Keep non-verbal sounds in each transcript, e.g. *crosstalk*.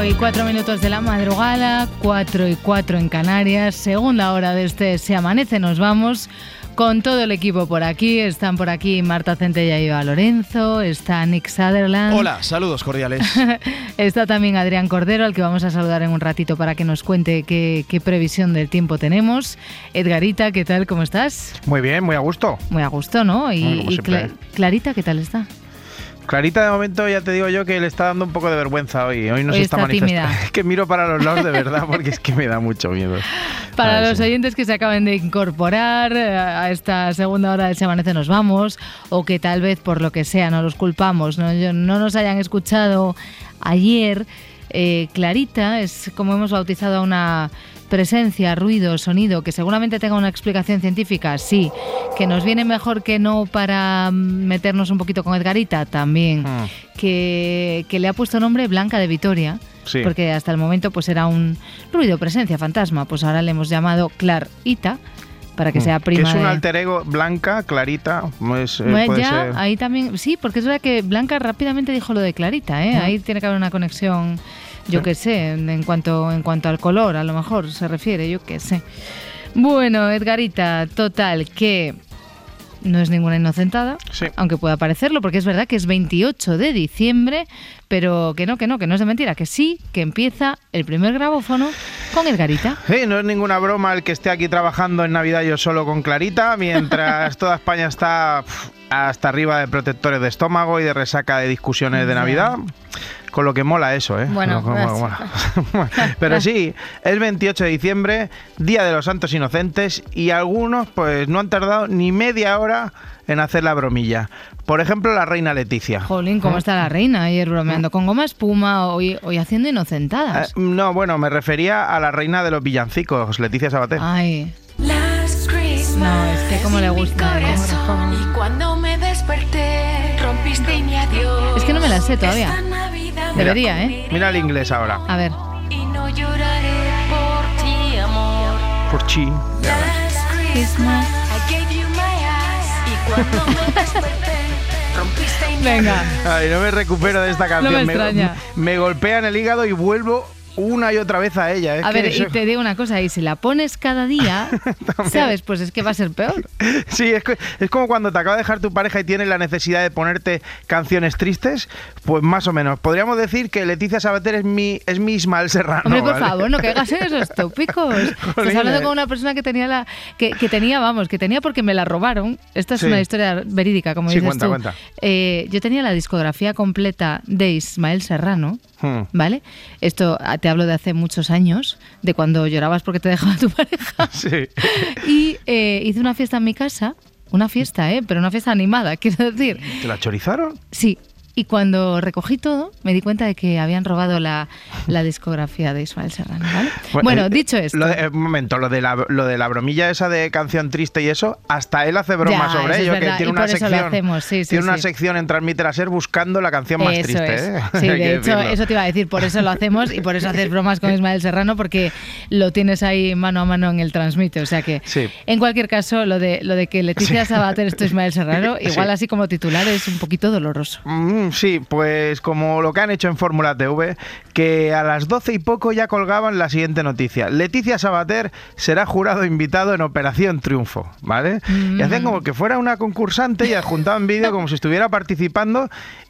Cinco y cuatro minutos de la madrugada, cuatro y cuatro en Canarias, segunda hora de este Se Amanece, nos vamos con todo el equipo por aquí. Están por aquí Marta Centella y Eva Lorenzo, está Nick Sutherland. Hola, saludos cordiales. *laughs* está también Adrián Cordero, al que vamos a saludar en un ratito para que nos cuente qué, qué previsión del tiempo tenemos. Edgarita, ¿qué tal? ¿Cómo estás? Muy bien, muy a gusto. Muy a gusto, ¿no? Y, y. Cla- Clarita, ¿qué tal está? Clarita, de momento, ya te digo yo que le está dando un poco de vergüenza hoy. Hoy no Hoy se está, está manifestando. *laughs* Es que miro para los lados de verdad porque es que me da mucho miedo. *laughs* Para Ay, los sí. oyentes que se acaben de incorporar eh, a esta segunda hora del Se Amanece Nos Vamos, o que tal vez por lo que sea no los culpamos, no, no nos hayan escuchado ayer, eh, Clarita es como hemos bautizado a una presencia, ruido, sonido, que seguramente tenga una explicación científica, sí, que nos viene mejor que no para meternos un poquito con Edgarita, también, Mm. que, que le ha puesto nombre Blanca de Vitoria, Sí. porque hasta el momento pues era un ruido, presencia, fantasma, pues ahora le hemos llamado Clarita, para que sea Mm. prima Que es un de... alter ego blanca, clarita. pues, eh, puede ya, ser. ahí también, sí, porque es verdad que Blanca rápidamente dijo lo de Clarita, ¿eh? Ahí tiene que haber una conexión, yo qué sé, en cuanto, en cuanto al color, a lo mejor se refiere, yo qué sé. Bueno, Edgarita, total, que no es ninguna inocentada, Sí. aunque pueda parecerlo, porque es verdad que es 28 de diciembre, pero que no, que no, que no es de mentira, que sí, que empieza el primer grabófono con Edgarita. Sí, no es ninguna broma el que esté aquí trabajando en Navidad yo solo con Clarita, mientras *laughs* toda España está hasta arriba de protectores de estómago y de resaca de discusiones de. Navidad. Con lo que mola eso, ¿eh? Bueno, que mola. *laughs* *laughs* Pero sí, es 28 de diciembre, Día de los Santos Inocentes, y algunos pues no han tardado ni media hora en hacer la bromilla. Por ejemplo, la reina Leticia. Jolín, ¿cómo está la reina? Ayer bromeando con goma espuma, hoy, hoy haciendo Eh, inocentadas. no, bueno, me refería a la reina de los villancicos, Leticia Sabater. Ay, No, es que cómo le gusta, ¿eh? corazón. Y cuando me desperté, rompiste mi adiós. Es que no me la sé todavía. Debería, ¿eh? Mira el inglés ahora. a ver. Y no lloraré por ti, amor. Por chi. Last Christmas, Venga. Ay, no me recupero de esta canción. me me golpea en el hígado y vuelvo una y otra vez a ella. Es A ver, y te digo una cosa, y si la pones cada día, *laughs* ¿sabes? Pues es que va a ser peor. *laughs* Sí, es, que- es como cuando te acaba de dejar tu pareja y tienes la necesidad de ponerte canciones tristes, pues más o menos. Podríamos decir que Leticia Sabater es mi, es mi Ismael Serrano. Hombre, por ¿vale? favor, no caigas *laughs* en esos tópicos. Estás hablando con una persona que tenía la. Que, que tenía, vamos, que tenía porque me la robaron. Esta es Sí. una historia verídica, como Sí, dices cuenta, tú. cuenta. Eh, yo tenía la discografía completa de Ismael Serrano. Hmm. ¿Vale? Esto te hablo de hace muchos años, de cuando llorabas porque te dejaba tu pareja. *laughs* Sí. Y eh, hice una fiesta en mi casa, una fiesta, ¿eh? Pero una fiesta animada, *laughs* quiero decir. ¿Te la chorizaron? Sí, y cuando recogí todo, me di cuenta de que habían robado la, la discografía de Ismael Serrano, ¿vale? Bueno, eh, dicho esto... Lo de- un momento, lo de, la, lo de la bromilla esa de canción triste y eso, hasta él hace bromas Ya, sobre es ello, que tiene una sección. hacemos, sí, sí, tiene una sí. sección en Transmite la Ser buscando la canción más eso triste. es. ¿eh? Sí, *laughs* de hecho, decirlo. eso te iba a decir, por eso lo hacemos y por eso haces bromas con Ismael Serrano, porque lo tienes ahí mano a mano en el transmite. O sea que, en cualquier caso, lo de, lo de que Leticia Sabater esto Ismael Serrano, *laughs* igual Sí. así como titular es un poquito doloroso. Mm, sí, pues como lo que han hecho en Fórmula TV, que a las 12 y poco ya colgaban la siguiente noticia. Leticia Sabater será jurado invitado en Operación Triunfo, ¿vale? Y hacen como que fuera una concursante y adjuntaban vídeo *laughs* como si estuviera participando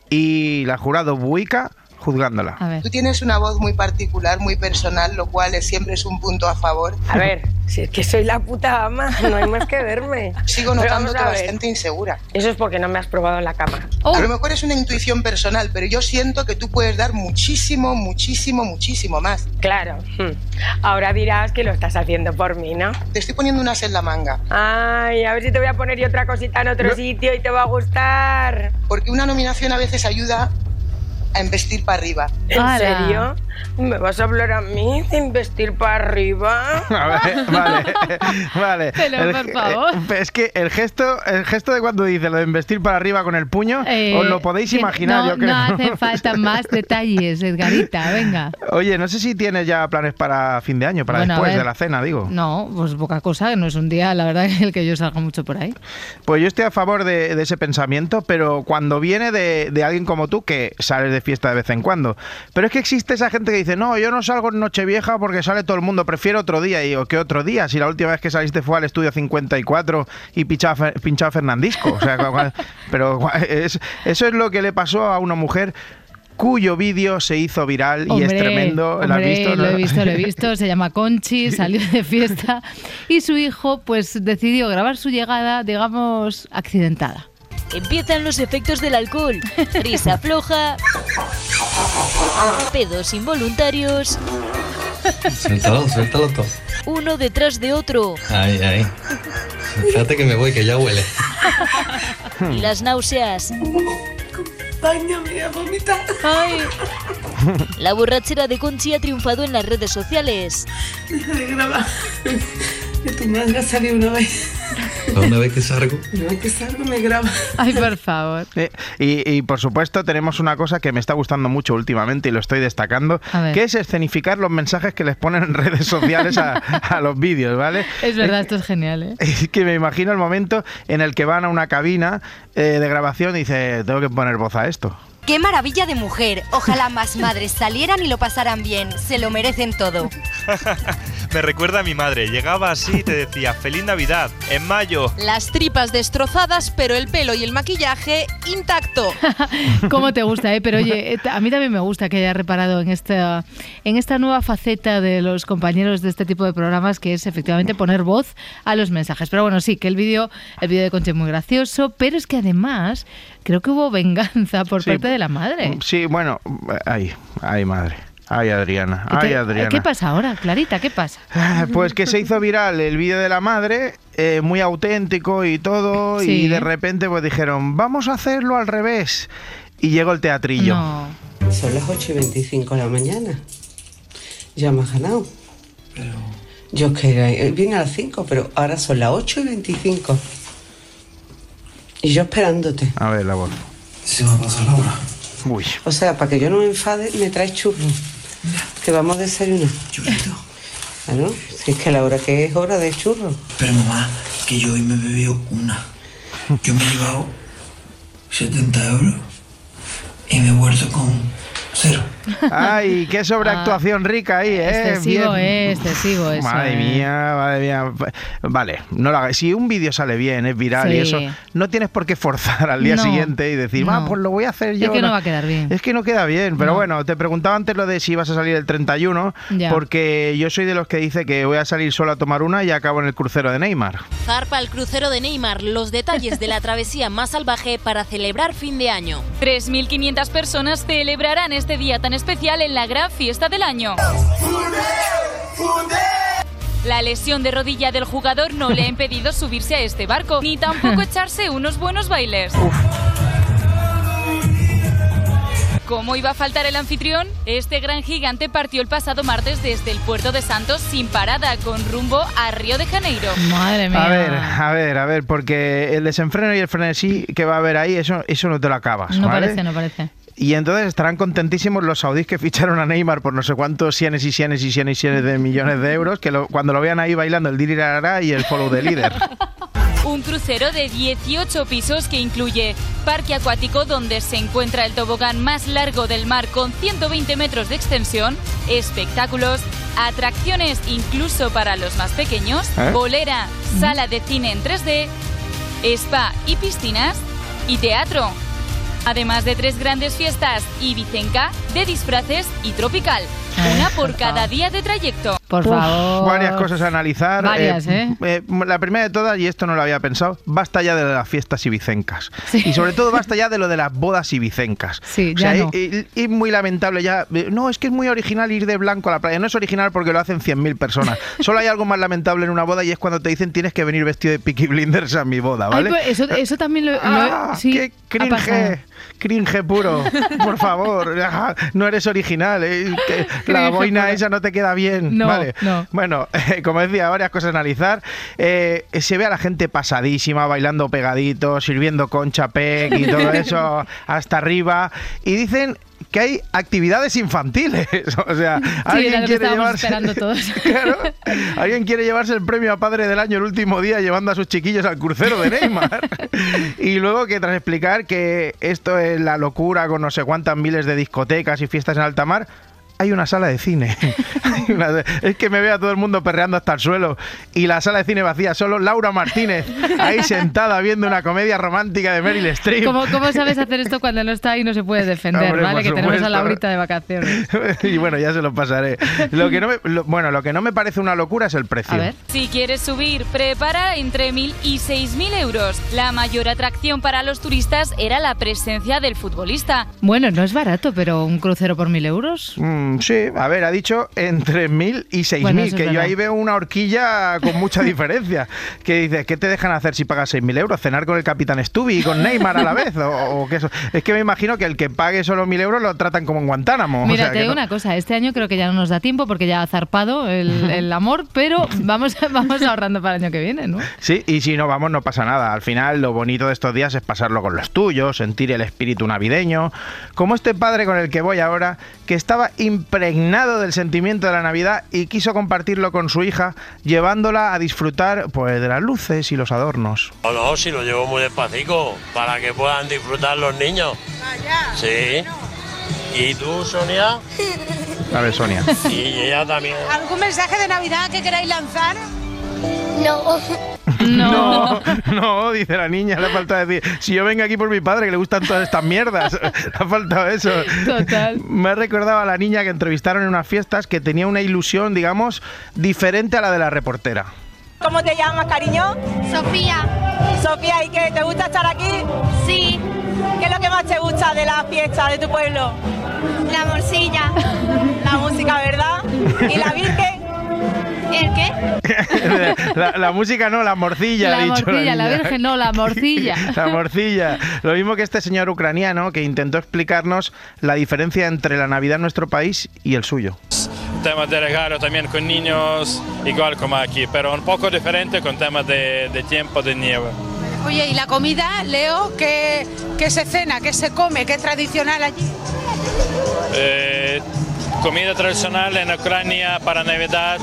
y la jurado buica juzgándola. A ver. Tú tienes una voz muy particular, muy personal, lo cual es- siempre es un punto a favor. A ver, si es que soy la puta ama, *laughs* no hay más que verme. Sigo notándote bastante insegura. Eso es porque no me has probado en la cama. Oh, A lo mejor es una intuición personal, pero yo siento que tú puedes dar muchísimo, muchísimo, muchísimo más. Claro. hmm. Ahora dirás que lo estás haciendo por mí, ¿no? Te estoy poniendo unas en la manga, Ay, a ver si te voy a poner yo otra cosita en otro No. sitio y te va a gustar. porque una nominación a veces ayuda a investir para arriba. ¿En Ala. serio? ¿Me vas a hablar a mí de investir para arriba? *laughs* A ver, vale, vale. *laughs* Pero, El- por favor. eh, es que el gesto, el gesto de cuando dice lo de investir para arriba con el puño, Eh, os lo podéis imaginar, no, yo creo. No hacen *laughs* falta más detalles, Edgarita, venga. Oye, no sé si tienes ya planes para fin de año, para Bueno, después de la cena, digo. No, pues poca cosa, no es un día, la verdad, el que yo salga mucho por ahí. Pues yo estoy a favor de, de ese pensamiento, pero cuando viene de, de alguien como tú que sales de fiesta de vez en cuando. Pero es que existe esa gente que dice, no, yo no salgo en Nochevieja porque sale todo el mundo, prefiero otro día. Y yo, ¿qué otro día? Si la última vez que saliste fue al estudio 54 y pinchaba, pinchaba Fernandisco. O sea, *laughs* pero es- eso es lo que le pasó a una mujer cuyo vídeo se hizo viral y es tremendo. ¿Lo has visto? Lo he visto, lo he *laughs* visto. Se llama Conchi, salió de fiesta y su hijo, pues, decidió grabar su llegada, digamos, accidentada. Empiezan los efectos del alcohol. Risa floja. Pedos involuntarios. Suéltalo, suéltalo todo. Uno detrás de otro. Ay, ay. Espérate que me voy, que ya huele. Y las náuseas. Ay, La borrachera de Conchi ha triunfado en las redes sociales. Deja de grabar. Que tu madre ha salido una vez. Una vez que salgo, Una vez que salgo me graba. ay, por favor. Eh, Y, y, por supuesto tenemos una cosa que me está gustando mucho últimamente y lo estoy destacando, A que es escenificar los mensajes que les ponen en redes sociales a, a los vídeos, ¿vale? Es verdad, esto es genial, ¿eh? Es que me imagino el momento en el que van a una cabina eh, de grabación y dice, tengo que poner voz a esto. ¡Qué maravilla de mujer! Ojalá más madres salieran y lo pasaran bien. Se lo merecen todo. *laughs* Me recuerda a mi madre. Llegaba así y te decía, Feliz Navidad, en mayo. Las tripas destrozadas, pero el pelo y el maquillaje intacto. *laughs* ¿Cómo te gusta, eh? Pero oye, *laughs* a mí también me gusta que haya reparado en esta, en esta nueva faceta de los compañeros de este tipo de programas, que es efectivamente poner voz a los mensajes. Pero bueno, sí, que el vídeo el vídeo de Concha es muy gracioso, pero es que además creo que hubo venganza por Sí. parte de la madre. Sí, bueno, ay, ay madre, ay Adriana, ay ¿Qué- Adriana. ¿Qué pasa ahora, Clarita? ¿Qué pasa? Ah, Pues que se hizo viral el vídeo de la madre, eh, muy auténtico y todo, Sí. y de repente pues dijeron, vamos a hacerlo al revés. Y llegó el teatrillo. No. Son las 8 y 25 de la mañana. Ya me has ganado. Yo que eh, vine a las 5, pero ahora son las 8 y 25. Y yo esperándote. A ver, la voz. Se me ha pasado la hora. Uy. O sea, para que yo no me enfade, me traes churros. Que vamos a desayunar. Churrito. Claro, si es que la hora que es hora de churros. Pero mamá, que yo hoy me he bebido una. Yo me he llevado 70 euros y me he vuelto con cero. Ay, qué sobreactuación rica ahí, ¿eh? Ah, Excesivo, Bien. eh, excesivo eso. Madre eh. mía, madre mía. Vale, no lo hagas. Si un vídeo sale bien, es viral y eso, no tienes por qué forzar al día No, siguiente y decir, va, no. pues lo voy a hacer Es yo. que no va a quedar bien. Es que no queda bien. Pero No. bueno, te preguntaba antes lo de si ibas a salir el 31, Ya. porque yo soy de los que dice que voy a salir solo a tomar una y acabo en el crucero de Neymar. Zarpa el crucero de Neymar. Los detalles de la travesía más salvaje para celebrar fin de año. 3.500 personas celebrarán este día tan especial en la gran fiesta del año. La lesión de rodilla del jugador no le ha impedido subirse a este barco, ni tampoco echarse unos buenos bailes. ¿Cómo iba a faltar el anfitrión? Este gran gigante partió el pasado martes desde el puerto de Santos sin parada, con rumbo a Río de Janeiro. Madre mía. A ver, a ver, a ver, porque el desenfreno y el frenesí que va a haber ahí, eso, eso no te lo acabas. No ¿vale? parece, no parece. Y entonces estarán contentísimos los saudíes que ficharon a Neymar por no sé cuántos cienes y cienes y cienes y cienes de millones de euros, que lo- cuando lo vean ahí bailando el dirirará y el follow de líder. *laughs* Un crucero de 18 pisos que incluye parque acuático donde se encuentra el tobogán más largo del mar con 120 metros de extensión, espectáculos, atracciones incluso para los más pequeños, ¿Eh? bolera, sala de cine en 3D, spa y piscinas y teatro. Además de tres grandes fiestas y Vicenca de disfraces y tropical. Una por cada día de trayecto. Por Uf, favor. Varias cosas a analizar. Varias, ¿eh? eh, La primera de todas, y esto no lo había pensado, basta ya de las fiestas ibicencas. Y sobre todo basta ya de lo de las *laughs* bodas ibicencas. Sí, O sea, ya no. y, y- y muy lamentable ya. eh, No, es que es muy original ir de blanco a la playa. No es original porque lo hacen 100.000 personas. *laughs* Solo hay algo más lamentable en una boda y es cuando te dicen tienes que venir vestido de Peaky Blinders a mi boda, Ay, ¿vale? pues eso, eso también lo, lo- Ah, sí, qué cringe, cringe puro, *laughs* por favor, ah, no eres original, eh, la boina esa no te queda bien, No, vale. no. Bueno, *laughs* como decía, varias cosas a analizar. Eh, se ve a la gente pasadísima, bailando pegadito, sirviendo concha pec y todo *laughs* eso hasta arriba, y dicen que hay actividades infantiles, *laughs* o sea, Sí, alguien quiere llevarse esperando todos. Claro. Alguien quiere llevarse el premio a padre del año el último día llevando a sus chiquillos al crucero de Neymar. y luego que tras explicar que esto es la locura con no sé cuántas miles de discotecas y fiestas en alta mar, hay una sala de cine. *laughs* Es que me ve a todo el mundo perreando hasta el suelo y la sala de cine vacía, solo Laura Martínez ahí *laughs* sentada viendo una comedia romántica de Meryl Streep. ¿Cómo, ¿Cómo sabes hacer esto cuando no está y no se puede defender, Hombre, ¿vale? Que tenemos a supuesto. Laurita de vacaciones. *laughs* y bueno, ya se lo pasaré. Lo que no me, lo- bueno, lo que no me parece una locura es el precio. A ver. Si quieres subir, prepara entre 1.000 y 6.000 euros. La mayor atracción para los turistas era la presencia del futbolista. Bueno, no es barato, pero un crucero por mil euros. Mm, sí, a ver, ha dicho entre 1.000 y 6.000, Bueno, que yo ahí veo una horquilla con mucha *laughs* diferencia. Que dices, ¿qué te dejan hacer si pagas 6.000 euros? ¿Cenar con el capitán Stubby y con Neymar a la vez? ¿O, o qué eso? Es que me imagino que el que pague solo 1.000 euros lo tratan como en Guantánamo. o Mira, sea, te que digo no- una cosa, este año creo que ya no nos da tiempo porque ya ha zarpado el, *laughs* el amor, pero vamos, vamos ahorrando para el año que viene, ¿no? Sí, y si no vamos no pasa nada. Al final lo bonito de estos días es pasarlo con los tuyos, sentir el espíritu navideño. Como este padre con el que voy ahora, que estaba impregnado del sentimiento de la Navidad y quiso compartirlo con su hija, llevándola a disfrutar pues de las luces y los adornos. No, no, si lo llevo muy despacito, para que puedan disfrutar los niños. Sí. ¿Y tú, Sonia? *laughs* A ver, Sonia. Y ella también. ¿Algún mensaje de Navidad que queráis lanzar? No. No, *laughs* no, dice la niña, le ha faltado decir, si yo vengo aquí por mi padre que le gustan todas estas mierdas, *laughs* le ha faltado eso. Total. Me ha recordado a la niña que entrevistaron en unas fiestas que tenía una ilusión, digamos, diferente a la de la reportera. ¿Cómo te llamas, cariño? Sofía. Sofía, ¿y qué? ¿Te gusta estar aquí? Sí. ¿Qué es lo que más te gusta de la fiesta de tu pueblo? La morcilla. La música, ¿verdad? ¿Y la Virgen? ¿El qué? *laughs* La, la música no, la morcilla, ha La dicho morcilla, la niña. virgen no, la morcilla. *laughs* La morcilla. Lo mismo que este señor ucraniano que intentó explicarnos la diferencia entre la Navidad en nuestro país y el suyo. tema de regalo también con niños, igual como aquí, pero un poco diferente con tema de, de tiempo de nieve. Oye, ¿y la comida, Leo, qué, qué se cena, qué se come, qué es tradicional allí? Eh, comida tradicional en Ucrania para Navidad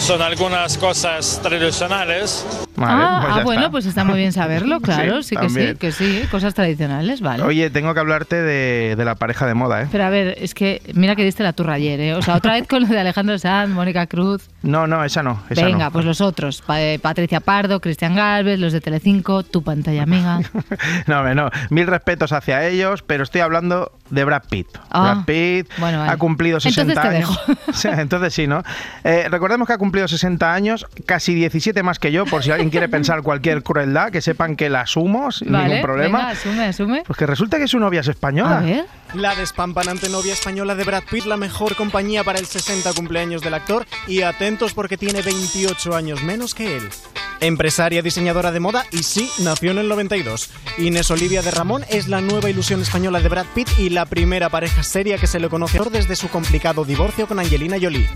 son algunas cosas tradicionales. Ah, pues ah, bueno, está. pues está muy bien saberlo, *laughs* claro, sí, Sí, que sí, que sí, cosas tradicionales, vale. Oye, tengo que hablarte de, de la pareja de moda, ¿eh? Pero a ver, es que mira que diste la turra ayer, ¿eh? O sea, otra vez con lo de Alejandro Sanz, Mónica Cruz. No, no, esa no. Esa Venga, no. pues los otros. Pa- eh, Patricia Pardo, Cristian Galvez, los de Telecinco, tu pantalla amiga. *laughs* No, no. Mil respetos hacia ellos, pero estoy hablando de Brad Pitt. Ah, Brad Pitt bueno, vale. ha cumplido 60 Entonces te años. *laughs* Sí, Entonces sí, ¿no? Eh, recordemos que ha cumplido 60 años, casi 17 más que yo, por si alguien quiere *laughs* pensar cualquier crueldad, que sepan que la asumo sin Vale, ningún problema. venga, asume, asume. Pues que resulta que su novia es española. A ver. La despampanante novia española de Brad Pitt, la mejor compañía para el 60 cumpleaños del actor y atentos porque tiene 28 años menos que él. Empresaria diseñadora de moda y sí, nació en el 92. Inés Olivia de Ramón es la nueva ilusión española de Brad Pitt y la primera pareja seria que se le conoce desde su complicado divorcio con Angelina Jolie.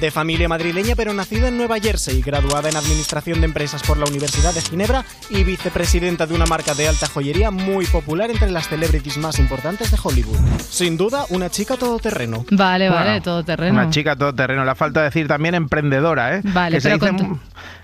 De familia madrileña pero nacida en Nueva Jersey, graduada en Administración de Empresas por la Universidad de Ginebra y vicepresidenta de una marca de alta joyería muy popular entre las celebrities más importantes de Hollywood. Sin duda, una chica todoterreno. Vale, Bueno, vale, todo terreno. Una chica todoterreno. Le falta decir también emprendedora, ¿eh? Vale, que se dice con tu- mu-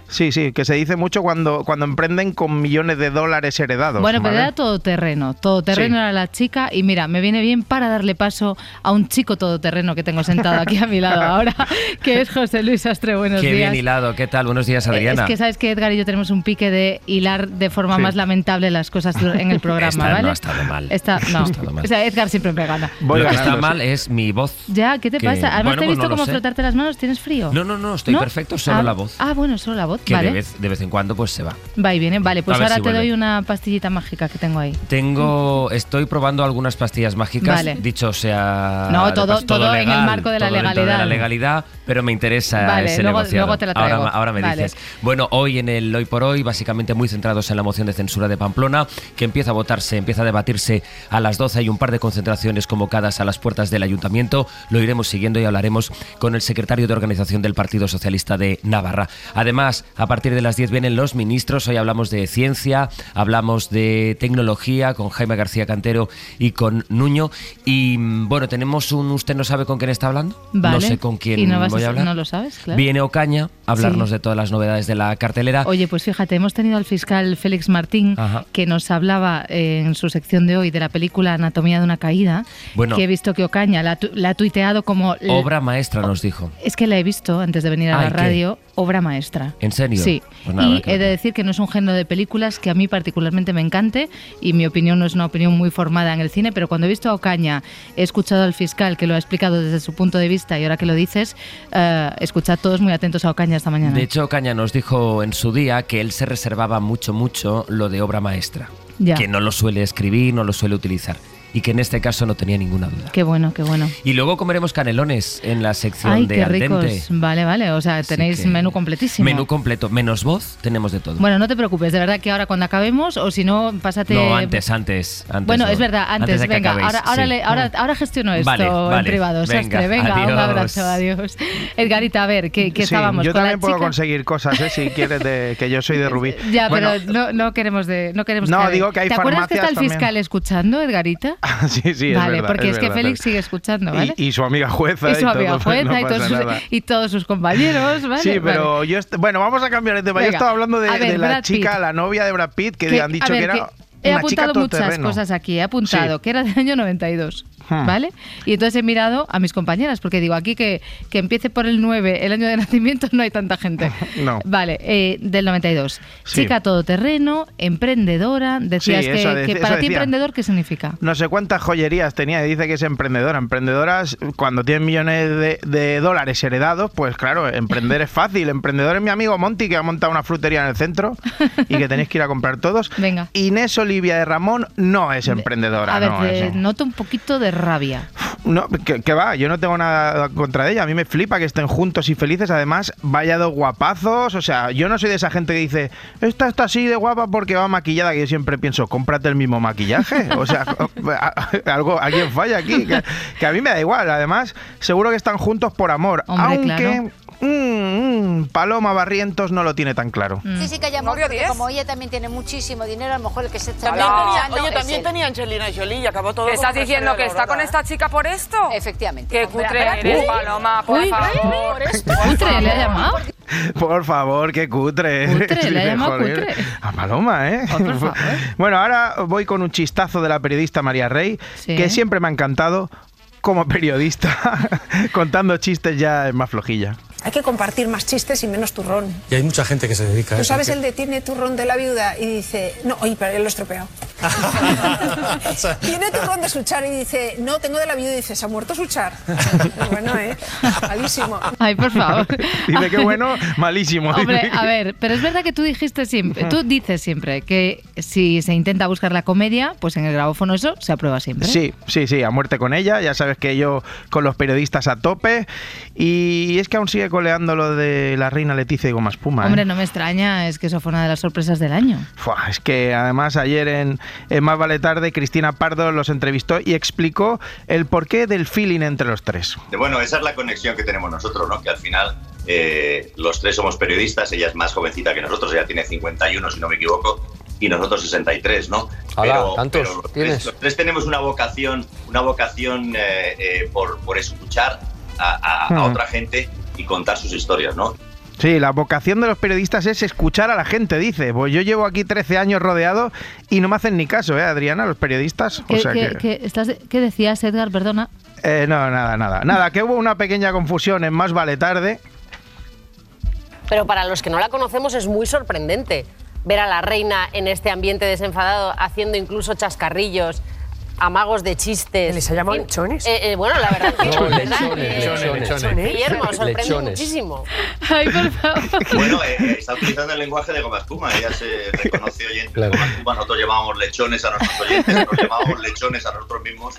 Sí, sí, que se dice mucho cuando, cuando emprenden con millones de dólares heredados. Bueno, pero ¿vale? era todoterreno. Todoterreno Sí. era la chica y mira, me viene bien para darle paso a un chico todoterreno que tengo sentado aquí a mi lado *laughs* ahora, que es José Luis Astre. Buenos Qué días. bien hilado, ¿qué tal? Buenos días, Adriana. Es que sabes que Edgar y yo tenemos un pique de hilar de forma Sí. más lamentable las cosas en el programa, Esta ¿vale? no ha estado mal. Esta, no. No ha estado mal. O sea, Edgar siempre me gana. Lo que está mal es mi voz. Ya, ¿qué te que- pasa? Además bueno, te he pues visto no lo como frotarte las manos, ¿tienes frío? No, no, no, estoy perfecto, solo Ah, la voz. Ah, bueno, solo la voz. Que vale. de, vez, de vez en cuando pues se va. Va y viene. Vale, pues ahora si te vuelve. doy una pastillita mágica que tengo ahí. Tengo, estoy probando algunas pastillas mágicas, Vale. dicho sea No, todo- en el marco de la todo dentro de legalidad. la legalidad, pero me interesa Vale, ese luego- negociado. luego te la traigo. Ahora, ahora me Vale. dices. Bueno, hoy en el Hoy por Hoy, básicamente muy centrados en la moción de censura de Pamplona, que empieza a votarse, empieza a debatirse a las 12. Hay un par de concentraciones convocadas a las puertas del ayuntamiento. Lo iremos siguiendo y hablaremos con el secretario de organización del Partido Socialista de Navarra. Además, a partir de las 10 vienen los ministros. Hoy hablamos de ciencia, hablamos de tecnología con Jaime García Cantero y con Nuño. Y mm, bueno, tenemos un. ¿Usted no sabe con quién está hablando? Vale. No sé con quién ¿Y no voy a a- hablar. no lo sabes? Claro. Viene Ocaña a hablarnos Sí. de todas las novedades de la cartelera. Oye, pues fíjate, hemos tenido al fiscal Félix Martín Ajá. que nos hablaba eh, en su sección de hoy de la película Anatomía de una caída, Bueno. que he visto que Ocaña la, ha tu- la ha tuiteado como... Obra maestra, nos dijo. Es que la he visto antes de venir a Ay, la ¿qué? radio, obra maestra. ¿En serio? Sí. Pues nada, y que- he de decir que no es un género de películas que a mí particularmente me encante y mi opinión no es una opinión muy formada en el cine, pero cuando he visto a Ocaña, he escuchado al fiscal que lo ha explicado desde su punto de vista y ahora que lo dices, eh, escuchad todos muy atentos a Ocaña esta mañana. De hecho, Ocaña nos dijo en su día que él se reservaba mucho, mucho lo de obra maestra. Ya. Que no lo suele escribir, no lo suele utilizar. Y que en este caso no tenía ninguna duda. Qué bueno, qué bueno. Y luego comeremos canelones en la sección Ay, de qué al ricos. dente. Vale, vale. O sea, tenéis que- menú completísimo. Menú completo, menos voz, tenemos de todo. Bueno, no te preocupes, de verdad que ahora cuando acabemos, o si no, pásate. no, antes, antes, antes. Bueno, no. es verdad, antes, de que venga, acabéis, ahora, ahora, sí. le- ahora, ahora gestiono esto Vale, en privado. venga, Sastre, venga, un abrazo, adiós. Edgarita, a ver, ¿qué, qué Sí, estábamos yo con también la puedo chica? conseguir cosas, ¿eh? si quieres, de, *laughs* que yo soy de Rubí. Ya, Bueno, pero no, no queremos de, no queremos No, que- digo que hay ¿Te acuerdas que está el fiscal también. escuchando, Edgarita? *laughs* sí, sí, es vale, verdad, porque es, que verdad. Félix sigue escuchando, ¿vale? Y, y su amiga jueza. Y su amiga todo, *laughs* jueza no y, todos sus, y todos sus compañeros, ¿vale? Sí, Vale. pero yo... Bueno, vamos a cambiar de tema. yo estaba hablando de, a ver, de la Brad chica, Pitt. la novia de Brad Pitt, que, Que- han dicho ver, que era He una chica apuntado muchas cosas aquí. He apuntado Sí. que era del año 92. Hmm. ¿Vale? Y entonces he mirado a mis compañeras, porque digo, aquí que, que empiece por el 9, el año de nacimiento, no hay tanta gente. *laughs* No. Vale, eh, del 92. Sí. Chica todoterreno, emprendedora. Decías Sí, que, de- para ti emprendedor, ¿qué significa? No sé cuántas joyerías tenía y dice que es emprendedora. Emprendedoras, cuando tienen millones de, de dólares heredados, pues claro, emprender es fácil. Emprendedor es mi amigo Monty, que ha montado una frutería en el centro y que tenéis que ir a comprar todos. *laughs* Venga. Inés Olivia de Ramón no es emprendedora. A ver, no, noto un poquito de rabia. No, que, que va, yo no tengo nada contra ella. A mí me flipa que estén juntos y felices. Además, vaya dos guapazos. O sea, yo no soy de esa gente que dice, esta está así de guapa porque va maquillada. Que yo siempre pienso, cómprate el mismo maquillaje. O sea, *laughs* algo, alguien falla aquí. Que, que a mí me da igual. Además, seguro que están juntos por amor. Hombre, aunque claro. mm, mm, Paloma Barrientos no lo tiene tan claro. Sí, sí, que porque como ella también tiene muchísimo dinero, a lo mejor el que se está También tenía, oye, también tenía Angelina Jolie y acabó todo ¿Qué estás diciendo? ¿Que está con esta chica por esto? Efectivamente. Qué cutre eres. Paloma, por Uy, favor. por esto. Cutre, le ha llamado. Por favor, qué cutre. Cutre, le cutre. A Paloma, ¿eh? *laughs* Bueno, ahora voy con un chistazo de la periodista María Rey, Sí. que siempre me ha encantado como periodista, *laughs* contando chistes ya es más flojilla. Hay que compartir más chistes y menos turrón. Y hay mucha gente que se dedica a ¿Tú eso. sabes que- el de tiene turrón de la viuda? Y dice, no, oye, pero él lo he estropeado. *laughs* *laughs* tiene turrón de Suchar y dice, no, tengo de la viuda y dice, ¿se ha muerto Suchar? Pues bueno, ¿eh? Malísimo. Ay, por favor. *laughs* Dice que bueno, malísimo. Hombre, a ver, pero es verdad que tú dijiste siempre, tú dices siempre que si se intenta buscar la comedia, pues en el grabófono eso se aprueba siempre. Sí, sí, sí, a muerte con ella. Ya sabes que yo con los periodistas a tope. Y es que aún sigue coleando lo de la reina Leticia y Goma Espuma. ¿eh? Hombre, no me extraña, es que eso fue una de las sorpresas del año. Fua, es que además ayer en, en Más Vale Tarde Cristina Pardo los entrevistó y explicó el porqué del feeling entre los tres. De, Bueno, esa es la conexión que tenemos nosotros, ¿no? Que al final eh, los tres somos periodistas, ella es más jovencita que nosotros, ella tiene 51 si no me equivoco, y nosotros 63, ¿no? Hala, ¿tantos los, tres, los tres tenemos una vocación, una vocación eh, eh, por, por escuchar a, a- a Hmm. otra gente y contar sus historias, ¿no? Sí, la vocación de los periodistas es escuchar a la gente, dice. Pues yo llevo aquí 13 años rodeado y no me hacen ni caso, ¿eh, Adriana? Los periodistas. ¿Qué, o sea qué- que... qué estás de- qué decías, Edgar? Perdona. Eh, no, nada, nada. Nada, que hubo una pequeña confusión en Más Vale Tarde. Pero para los que no la conocemos es muy sorprendente ver a la reina en este ambiente desenfadado haciendo incluso chascarrillos. Amagos de chistes. ¿Les ha llamado lechones? bueno, la verdad que No, lechones, Eh, lechones, lechones. Guillermo, sorprende Lechones. muchísimo. Ay, por favor. Bueno, eh, eh, está utilizando el lenguaje de goma espuma. Ella se reconoce oyente de goma espuma. Nosotros llamábamos lechones a nuestros oyentes, nosotros llamábamos lechones a nosotros mismos.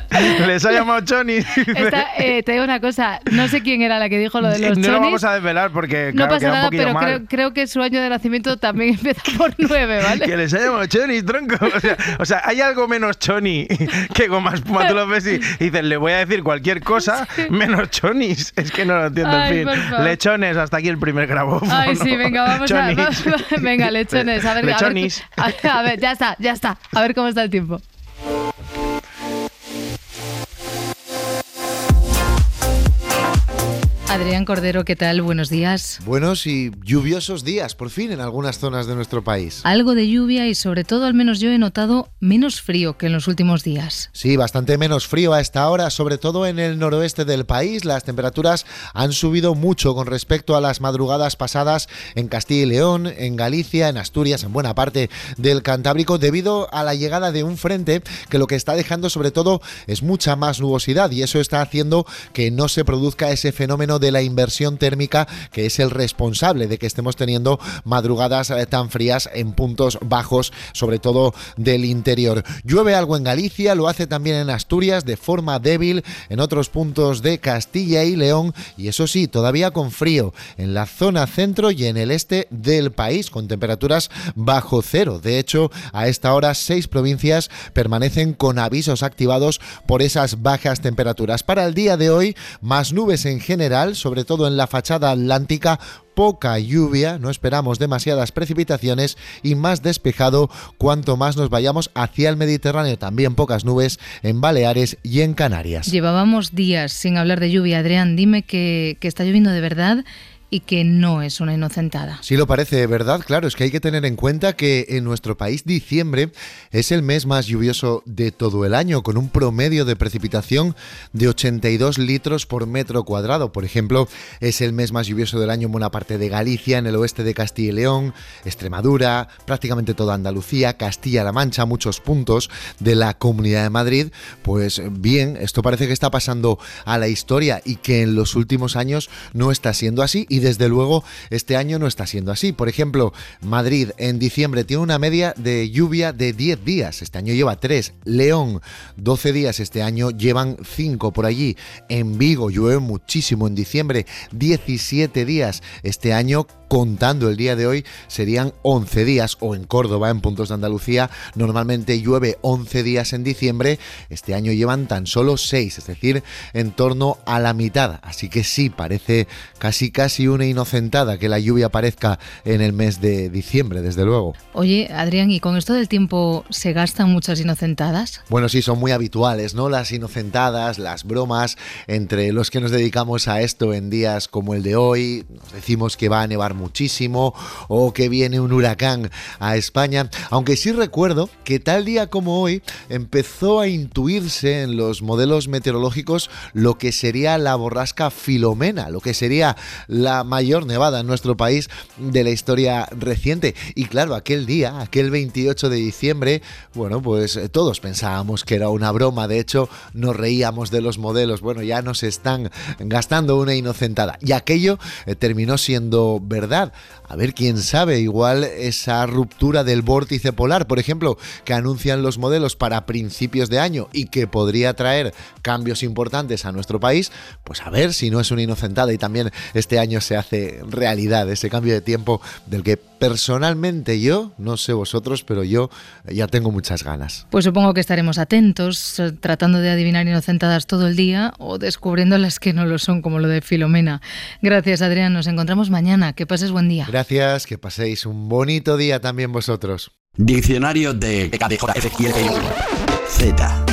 Les ha llamado Choni. Esta, eh, te digo una cosa, no sé quién era la que dijo lo de los no lo chonis. vamos a desvelar porque No claro, pasa queda un nada, pero mal. creo, creo que su año de nacimiento también *laughs* empieza por nueve, ¿vale? Que les ha llamado Choni, tronco. O sea, o sea, hay algo menos Choni que goma espuma. Tú lo ves y, y dices, le voy a decir cualquier cosa *laughs* menos Chonis. Es que no lo entiendo, Ay, en fin. Lechones, hasta aquí el primer grabófono. Ay, sí, venga, vamos a... Chonis. vamos- *laughs* venga, lechones, a ver, a ver, Lechonis. a ver, a ver, ya está, ya está. A ver cómo está el tiempo. Adrián Cordero, ¿qué tal? Buenos días. Buenos y lluviosos días, por fin, en algunas zonas de nuestro país. Algo de lluvia y sobre todo, al menos yo he notado menos frío que en los últimos días. Sí, bastante menos frío a esta hora, sobre todo en el noroeste del país. Las temperaturas han subido mucho con respecto a las madrugadas pasadas en Castilla y León, en Galicia, en Asturias, en buena parte del Cantábrico, debido a la llegada de un frente que lo que está dejando sobre todo es mucha más nubosidad y eso está haciendo que no se produzca ese fenómeno de la inversión térmica que es el responsable de que estemos teniendo madrugadas eh, tan frías en puntos bajos, sobre todo del interior. Llueve algo en Galicia, lo hace también en Asturias de forma débil, en otros puntos de Castilla y León y eso sí, todavía con frío en la zona centro y en el este del país, con temperaturas bajo cero. De hecho, a esta hora seis provincias permanecen con avisos activados por esas bajas temperaturas. Para el día de hoy, más nubes en general, sobre todo en la fachada atlántica, poca lluvia, no esperamos demasiadas precipitaciones y más despejado cuanto más nos vayamos hacia el Mediterráneo. También pocas nubes en Baleares y en Canarias. Llevábamos días sin hablar de lluvia. Adrián, dime que, que está lloviendo de verdad y que no es una inocentada. Sí lo parece, ¿verdad? Claro, es que hay que tener en cuenta que en nuestro país diciembre es el mes más lluvioso de todo el año, con un promedio de precipitación de 82 litros por metro cuadrado. Por ejemplo, es el mes más lluvioso del año en buena parte de Galicia, en el oeste de Castilla y León, Extremadura, prácticamente toda Andalucía, Castilla-La Mancha, muchos puntos de la Comunidad de Madrid. Pues bien, esto parece que está pasando a la historia y que en los últimos años no está siendo así desde luego este año no está siendo así. Por ejemplo, Madrid en diciembre tiene una media de lluvia de 10 días, este año lleva 3. León 12 días, este año llevan 5 por allí. En Vigo llueve muchísimo en diciembre, 17 días este año contando el día de hoy serían 11 días o en Córdoba, en puntos de Andalucía, normalmente llueve 11 días en diciembre, este año llevan tan solo 6, es decir, en torno a la mitad, así que sí, parece casi casi una inocentada que la lluvia aparezca en el mes de diciembre, desde luego. Oye, Adrián, ¿y con esto del tiempo se gastan muchas inocentadas? Bueno, sí, son muy habituales, ¿no? Las inocentadas, las bromas, entre los que nos dedicamos a esto en días como el de hoy, nos decimos que va a nevar muchísimo o que viene un huracán a España, aunque sí recuerdo que tal día como hoy empezó a intuirse en los modelos meteorológicos lo que sería la borrasca Filomena, lo que sería la mayor nevada en nuestro país de la historia reciente. Y claro, aquel día, aquel 28 de diciembre, bueno, pues eh, todos pensábamos que era una broma, de hecho nos reíamos de los modelos, bueno, ya nos están gastando una inocentada. Y aquello eh, terminó siendo verdad. A ver, quién sabe, igual esa ruptura del vórtice polar, por ejemplo, que anuncian los modelos para principios de año y que podría traer cambios importantes a nuestro país, pues a ver si no es una inocentada y también este año se hace realidad ese cambio de tiempo del que personalmente yo, no sé vosotros, pero yo ya tengo muchas ganas. Pues supongo que estaremos atentos, eh, tratando de adivinar inocentadas todo el día o descubriendo las que no lo son, como lo de Filomena. Gracias, Adrián. Nos encontramos mañana. Que pases buen día. Gracias, que paséis un bonito día también vosotros. Diccionario de Z.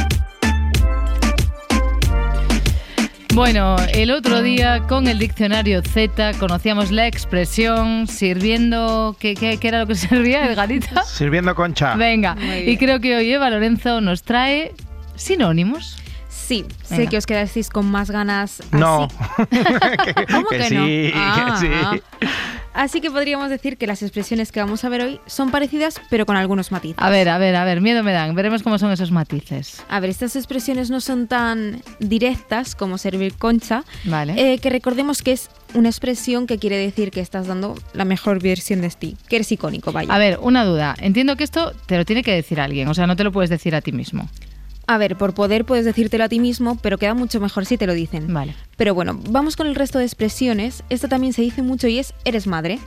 Bueno, el otro día con el diccionario Z conocíamos la expresión sirviendo. ¿Qué, qué, qué era lo que *laughs* servía, Edgarita? Sirviendo concha. Venga, y creo que hoy Eva Lorenzo nos trae sinónimos. Sí, sé Venga. que os quedasteis con más ganas. así. No. *laughs* *laughs* ¿Cómo que que, sí, no? que Ah, sí. Así que podríamos decir que las expresiones que vamos a ver hoy son parecidas, pero con algunos matices. A ver, a ver, a ver, miedo me dan. Veremos cómo son esos matices. A ver, estas expresiones no son tan directas como servir concha, Vale. eh, que recordemos que es una expresión que quiere decir que estás dando la mejor versión de ti, que eres icónico, vaya. A ver, una duda. Entiendo que esto te lo tiene que decir alguien, o sea, no te lo puedes decir a ti mismo. A ver, por poder puedes decírtelo a ti mismo, pero queda mucho mejor si te lo dicen. Vale. Pero bueno, vamos con el resto de expresiones. Esta también se dice mucho y es eres madre,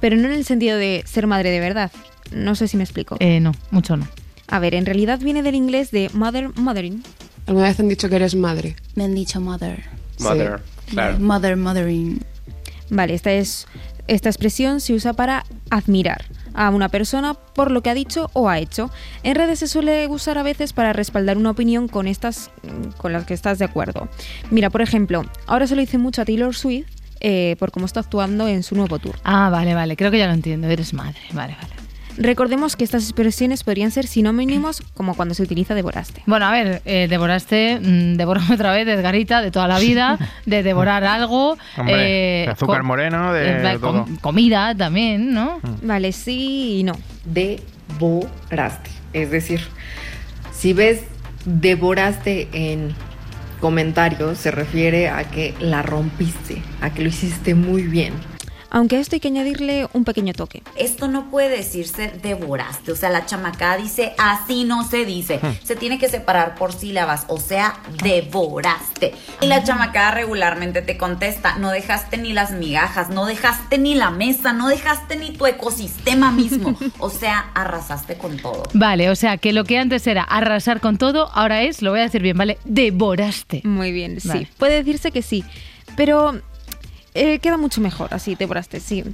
pero no en el sentido de ser madre de verdad. No sé si me explico. Eh, no, mucho no. A ver, en realidad viene del inglés de mother, mothering. ¿Alguna vez han dicho que eres madre? Me han dicho mother. Mother, claro. Mother, mothering. Vale, esta es esta expresión se usa para admirar a una persona por lo que ha dicho o ha hecho. En redes se suele usar a veces para respaldar una opinión con estas mm, con las que estás de acuerdo. Mira, por ejemplo, ahora se lo dice mucho a Taylor Swift eh, por cómo está actuando en su nuevo tour. Ah, vale, vale, creo que ya lo entiendo. Eres madre, vale, vale. Recordemos que estas expresiones podrían ser sinónimos como cuando se utiliza devoraste. Bueno, a ver, eh, devoraste, mm, devórame otra vez, de Edgarita, de toda la vida, *laughs* de devorar algo. Hombre, eh, de azúcar co- moreno, de eh, todo. com- comida también, ¿no? Vale, sí y no. Devoraste. Es decir, si ves devoraste en comentarios, se refiere a que la rompiste, a que lo hiciste muy bien. Aunque a esto hay que añadirle un pequeño toque. Esto no puede decirse devoraste, o sea, la chamacada dice así no se dice, Hmm. se tiene que separar por sílabas, o sea, devoraste. Y la chamacada regularmente te contesta, no dejaste ni las migajas, no dejaste ni la mesa, no dejaste ni tu ecosistema mismo, *laughs* o sea, arrasaste con todo. Vale, o sea, que lo que antes era arrasar con todo, ahora es, lo voy a decir bien, ¿vale? Devoraste. Muy bien, sí. Vale. Puede decirse que sí, pero eh, queda mucho mejor así, devoraste, sí.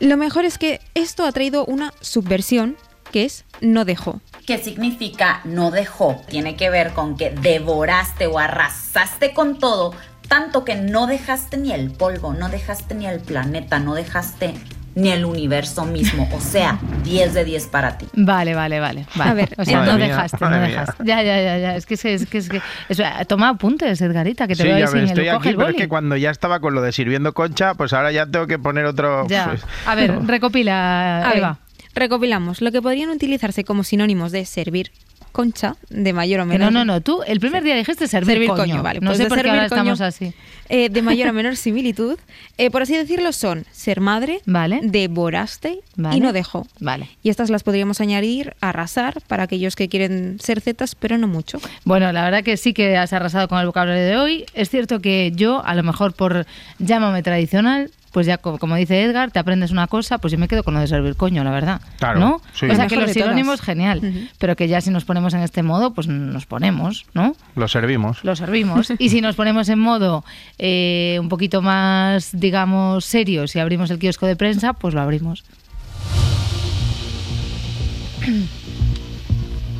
Lo mejor es que esto ha traído una subversión que es no dejó. ¿Qué significa no dejó? Tiene que ver con que devoraste o arrasaste con todo, tanto que no dejaste ni el polvo, no dejaste ni el planeta, no dejaste ni el universo mismo. O sea, 10 de 10 para ti. Vale, vale, vale. vale. A ver, o sea, madre no mía, dejaste, no dejaste. Ya, ya, ya, ya. Es que es que es que, es toma apuntes, Edgarita, que te Sí, veo ya sin el estoy coge aquí, el pero es que cuando ya estaba con lo de sirviendo concha, pues ahora ya tengo que poner otro... Ya. pues, A ver, recopila, A ver, Eva. recopilamos lo que podrían utilizarse como sinónimos de servir concha, de mayor o Que menor. no, no, no, tú el primer día dijiste servir, Servir coño. coño, vale, No pues sé por qué ahora coño, estamos así. eh, de mayor o *laughs* menor similitud, eh, por así decirlo, son ser madre, Vale. devoraste Vale. y no dejó. Vale. Y estas las podríamos añadir a arrasar para aquellos que quieren ser zetas, pero no mucho. Bueno, la verdad que sí que has arrasado con el vocabulario de hoy. Es cierto que yo, a lo mejor por llámame tradicional, pues ya co- como dice Edgar, te aprendes una cosa, pues yo me quedo con lo de servir coño, la verdad. Claro, ¿No? sí. O sea que los sinónimos, genial. Pero que ya si nos ponemos en este modo, pues nos ponemos, ¿no? Lo servimos. Lo servimos. y si nos ponemos en modo eh, un poquito más, digamos, serios y abrimos el kiosco de prensa, pues lo abrimos.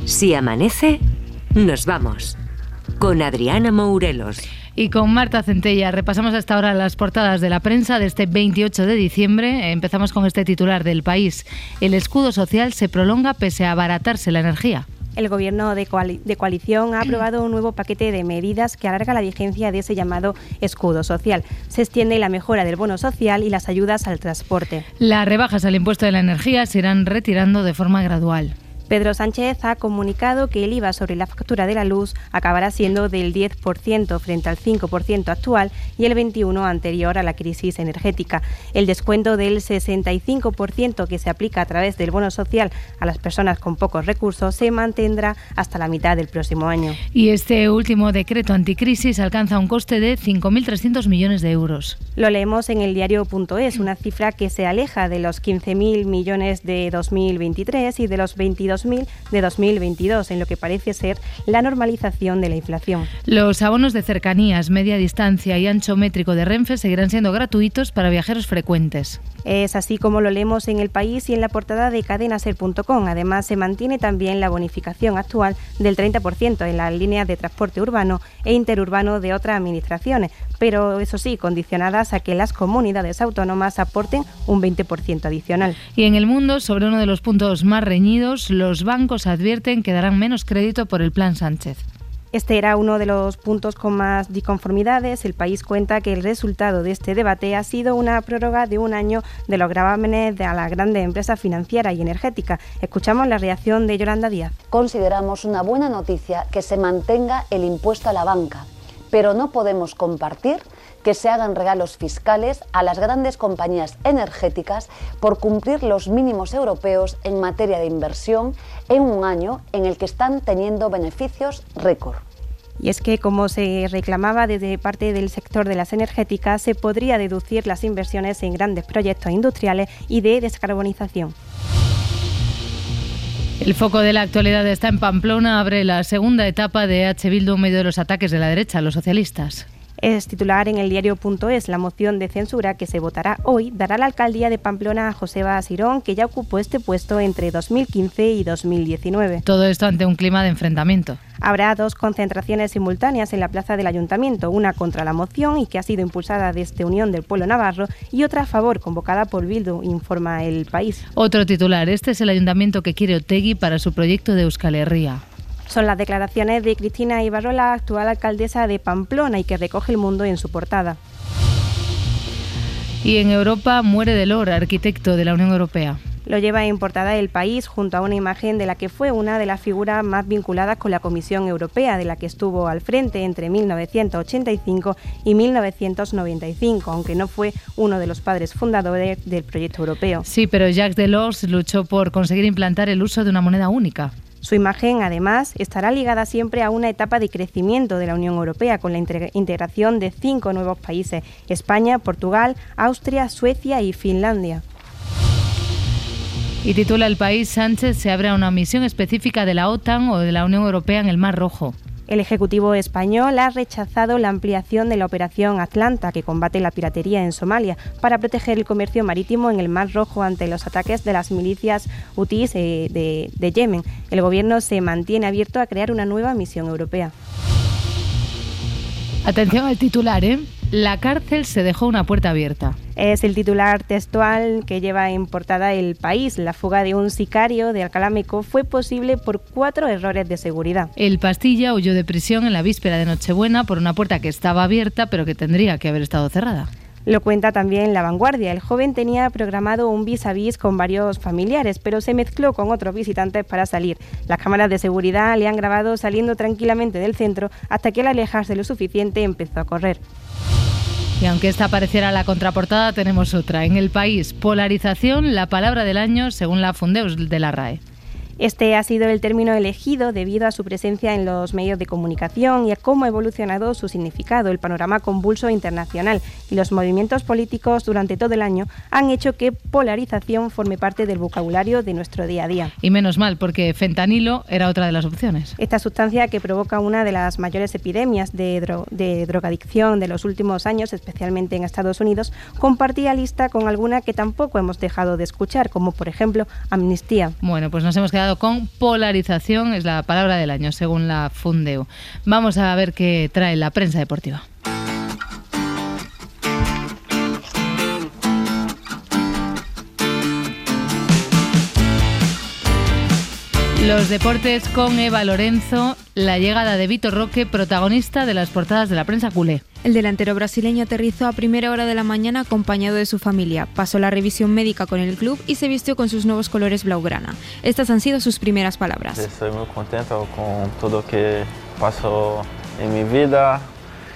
Si amanece, nos vamos. Con Adriana Mourelos. Y con Marta Centella repasamos hasta ahora las portadas de la prensa de este 28 de diciembre. Empezamos con este titular del país. El escudo social se prolonga pese a abaratarse la energía. El Gobierno de, coali- de coalición ha aprobado un nuevo paquete de medidas que alarga la vigencia de ese llamado escudo social. Se extiende la mejora del bono social y las ayudas al transporte. Las rebajas al impuesto de la energía se irán retirando de forma gradual. Pedro Sánchez ha comunicado que el IVA sobre la factura de la luz acabará siendo del 10% frente al 5% actual y el 21% anterior a la crisis energética. El descuento del 65% que se aplica a través del bono social a las personas con pocos recursos se mantendrá hasta la mitad del próximo año. Y este último decreto anticrisis alcanza un coste de 5.300 millones de euros. Lo leemos en el diario.es, una cifra que se aleja de los 15.000 millones de 2023 y de los 22 2000 de 2022, en lo que parece ser la normalización de la inflación. Los abonos de cercanías, media distancia y ancho métrico de Renfe seguirán siendo gratuitos para viajeros frecuentes. Es así como lo leemos en el país y en la portada de cadenaser.com. Además, se mantiene también la bonificación actual del 30% en las líneas de transporte urbano e interurbano de otras administraciones, pero eso sí, condicionadas a que las comunidades autónomas aporten un 20% adicional. Y en el mundo, sobre uno de los puntos más reñidos, los bancos advierten que darán menos crédito por el Plan Sánchez. Este era uno de los puntos con más disconformidades. El país cuenta que el resultado de este debate ha sido una prórroga de un año de los gravámenes de a las grandes empresas financieras y energéticas. Escuchamos la reacción de Yolanda Díaz. Consideramos una buena noticia que se mantenga el impuesto a la banca, pero no podemos compartir que se hagan regalos fiscales a las grandes compañías energéticas por cumplir los mínimos europeos en materia de inversión en un año en el que están teniendo beneficios récord. Y es que, como se reclamaba desde parte del sector de las energéticas, se podría deducir las inversiones en grandes proyectos industriales y de descarbonización. El foco de la actualidad está en Pamplona, abre la segunda etapa de H. Bildu en medio de los ataques de la derecha, los socialistas. Es titular en el diario.es. La moción de censura que se votará hoy dará la alcaldía de Pamplona a Joseba Sirón, que ya ocupó este puesto entre 2015 y 2019. Todo esto ante un clima de enfrentamiento. Habrá dos concentraciones simultáneas en la plaza del ayuntamiento, una contra la moción y que ha sido impulsada desde Unión del Pueblo Navarro y otra a favor, convocada por Bildu, informa el país. Otro titular, este es el ayuntamiento que quiere Otegui para su proyecto de Euskal Herria. Son las declaraciones de Cristina Ibarrola, actual alcaldesa de Pamplona y que recoge el mundo en su portada. Y en Europa muere Delors, arquitecto de la Unión Europea. Lo lleva en portada el país junto a una imagen de la que fue una de las figuras más vinculadas con la Comisión Europea, de la que estuvo al frente entre 1985 y 1995, aunque no fue uno de los padres fundadores del proyecto europeo. Sí, pero Jacques Delors luchó por conseguir implantar el uso de una moneda única. Su imagen, además, estará ligada siempre a una etapa de crecimiento de la Unión Europea con la integración de cinco nuevos países, España, Portugal, Austria, Suecia y Finlandia. Y titula El país Sánchez se abre a una misión específica de la OTAN o de la Unión Europea en el Mar Rojo. El Ejecutivo español ha rechazado la ampliación de la operación Atlanta, que combate la piratería en Somalia, para proteger el comercio marítimo en el Mar Rojo ante los ataques de las milicias hutíes eh, de, de Yemen. El Gobierno se mantiene abierto a crear una nueva misión europea. Atención al titular, ¿eh? La cárcel se dejó una puerta abierta. Es el titular textual que lleva en portada el país. La fuga de un sicario de Alcalámico fue posible por cuatro errores de seguridad. El Pastilla huyó de prisión en la víspera de Nochebuena por una puerta que estaba abierta pero que tendría que haber estado cerrada. Lo cuenta también La Vanguardia. El joven tenía programado un vis a vis con varios familiares, pero se mezcló con otros visitantes para salir. Las cámaras de seguridad le han grabado saliendo tranquilamente del centro hasta que al alejarse lo suficiente empezó a correr. Y aunque esta pareciera la contraportada, tenemos otra. En el país, polarización, la palabra del año según la Fundeus de la RAE. Este ha sido el término elegido debido a su presencia en los medios de comunicación y a cómo ha evolucionado su significado, el panorama convulso internacional y los movimientos políticos durante todo el año han hecho que polarización forme parte del vocabulario de nuestro día a día. Y menos mal, porque fentanilo era otra de las opciones. Esta sustancia que provoca una de las mayores epidemias de, dro de drogadicción de los últimos años, especialmente en Estados Unidos, compartía lista con alguna que tampoco hemos dejado de escuchar, como por ejemplo amnistía. Bueno, pues nos hemos quedado con polarización, es la palabra del año, según la Fundeu. Vamos a ver qué trae la prensa deportiva. Los deportes con Eva Lorenzo, la llegada de Vitor Roque, protagonista de las portadas de la prensa culé. El delantero brasileño aterrizó a primera hora de la mañana acompañado de su familia, pasó la revisión médica con el club y se vistió con sus nuevos colores blaugrana. Estas han sido sus primeras palabras. Estoy muy contento con todo lo que pasó en mi vida.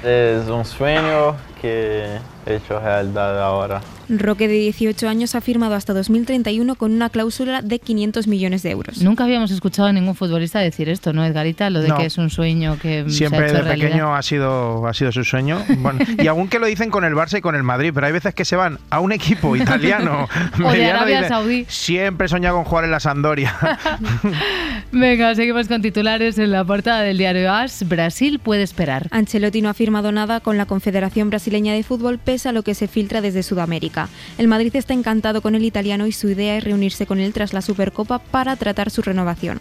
Es un sueño que hecho realidad ahora. Roque, de 18 años, ha firmado hasta 2031 con una cláusula de 500 millones de euros. Nunca habíamos escuchado a ningún futbolista decir esto, ¿no, Edgarita? Lo de No. que es un sueño que se Siempre ha hecho de realidad. pequeño ha sido, ha sido su sueño. Bueno, *laughs* y aún que lo dicen con el Barça y con el Madrid, pero hay veces que se van a un equipo *laughs* italiano, O de Arabia dicen, Saudí. Siempre he soñado con jugar en la Sampdoria. *laughs* Venga, seguimos con titulares en la portada del diario AS. Brasil puede esperar. Ancelotti no ha firmado nada con la Confederación Brasileña de Fútbol a lo que se filtra desde Sudamérica. El Madrid está encantado con el italiano y su idea es reunirse con él tras la Supercopa para tratar su renovación.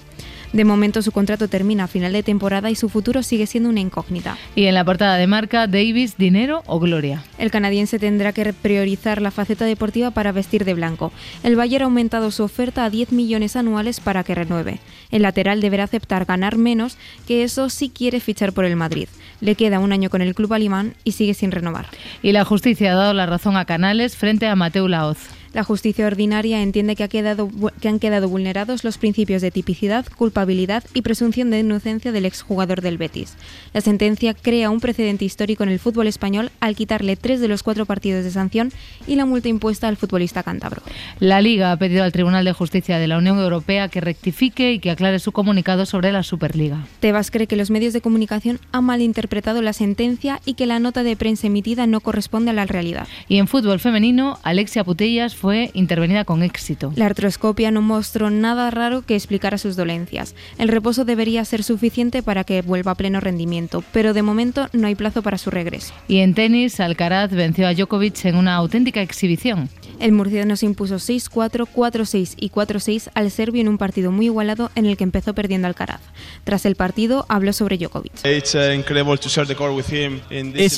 De momento su contrato termina a final de temporada y su futuro sigue siendo una incógnita. Y en la portada de marca, Davis, dinero o gloria. El canadiense tendrá que priorizar la faceta deportiva para vestir de blanco. El Bayern ha aumentado su oferta a 10 millones anuales para que renueve. El lateral deberá aceptar ganar menos que eso si quiere fichar por el Madrid. Le queda un año con el club alemán y sigue sin renovar. Y la justicia ha dado la razón a Canales frente a Mateu Laoz. La justicia ordinaria entiende que, ha quedado, que han quedado vulnerados los principios de tipicidad, culpabilidad y presunción de inocencia del exjugador del Betis. La sentencia crea un precedente histórico en el fútbol español al quitarle tres de los cuatro partidos de sanción y la multa impuesta al futbolista cántabro. La Liga ha pedido al Tribunal de Justicia de la Unión Europea que rectifique y que aclare su comunicado sobre la Superliga. Tebas cree que los medios de comunicación han malinterpretado la sentencia y que la nota de prensa emitida no corresponde a la realidad. Y en fútbol femenino, Alexia Putellas fue intervenida con éxito. La artroscopia no mostró nada raro que explicara sus dolencias. El reposo debería ser suficiente para que vuelva a pleno rendimiento, pero de momento no hay plazo para su regreso. Y en tenis, Alcaraz venció a Djokovic en una auténtica exhibición. El murciano se impuso 6-4, 4-6 y 4-6 al serbio en un partido muy igualado en el que empezó perdiendo Alcaraz. Tras el partido habló sobre Djokovic. Es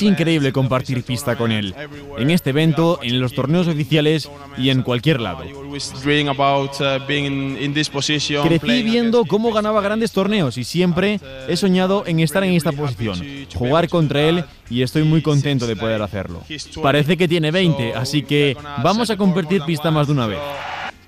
increíble compartir pista con él, en este evento, en los torneos oficiales y en cualquier lado. Crecí viendo cómo ganaba grandes torneos y siempre he soñado en estar en esta posición, jugar contra él y estoy muy contento de poder hacerlo. Parece que tiene 20, así que vamos a compartir pista más de una vez.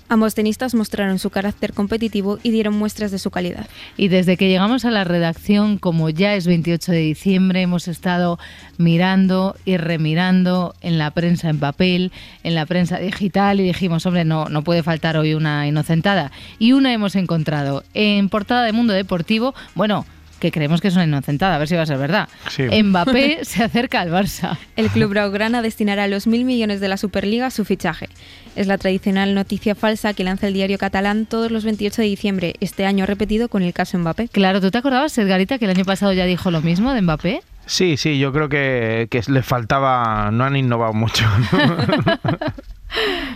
Ambos tenistas mostraron su carácter competitivo y dieron muestras de su calidad. Y desde que llegamos a la redacción, como ya es 28 de diciembre, hemos estado mirando y remirando en la prensa en papel, en la prensa digital y dijimos, hombre, no, no puede faltar hoy una inocentada. Y una hemos encontrado en portada de Mundo Deportivo, bueno, que creemos que es una inocentada, a ver si va a ser verdad. Sí. Mbappé *laughs* se acerca al Barça. El club blaugrana destinará los mil millones de la Superliga a su fichaje. Es la tradicional noticia falsa que lanza el diario catalán todos los 28 de diciembre, este año repetido con el caso Mbappé. Claro, ¿tú te acordabas, Edgarita, que el año pasado ya dijo lo mismo de Mbappé? Sí, sí, yo creo que, que les faltaba, no han innovado mucho. *laughs*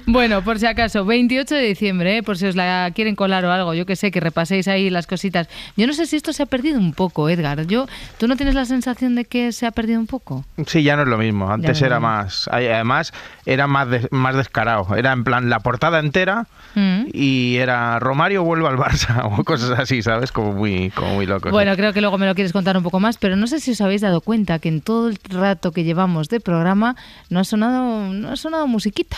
Bueno, por si acaso, 28 de diciembre, ¿eh? por si os la quieren colar o algo, yo que sé, que repaséis ahí las cositas. Yo no sé si esto se ha perdido un poco, Edgar. Yo, ¿Tú no tienes la sensación de que se ha perdido un poco? Sí, ya no es lo mismo. Antes no era mismo. más. Además, era más, des- más descarado. Era en plan la portada entera Mm. y era Romario vuelve al Barça *laughs* o cosas así, ¿sabes? Como muy, como muy loco. Bueno, creo que luego me lo quieres contar un poco más, pero no sé si os habéis dado cuenta que en todo el rato que llevamos de programa no ha sonado, no ha sonado musiquita.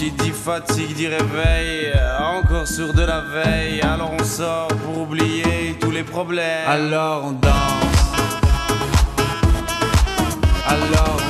qui dit fatigue dit réveil, encore sourd de la veille, alors on sort pour oublier tous les problèmes. Alors on danse. Alors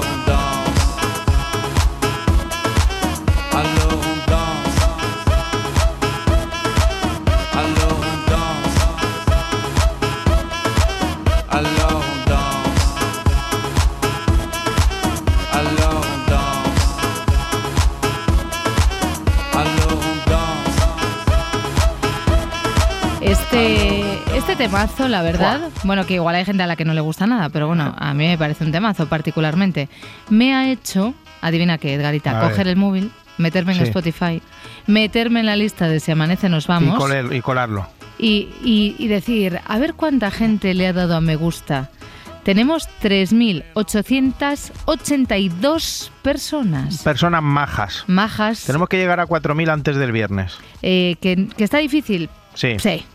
temazo, la verdad, bueno, que igual hay gente a la que no le gusta nada, pero bueno, a mí me parece un temazo particularmente. Me ha hecho, adivina qué, Edgarita, A coger ver. el móvil, meterme en Sí. Spotify, meterme en la lista de Si Amanece Nos Y, Vamos coler- y colarlo. y, y- y decir, a ver cuánta gente le ha dado a me gusta. Tenemos 3.882 personas Personas majas. majas, Tenemos que llegar a 4.000 antes del viernes. eh, que, que está difícil, Sí. sí.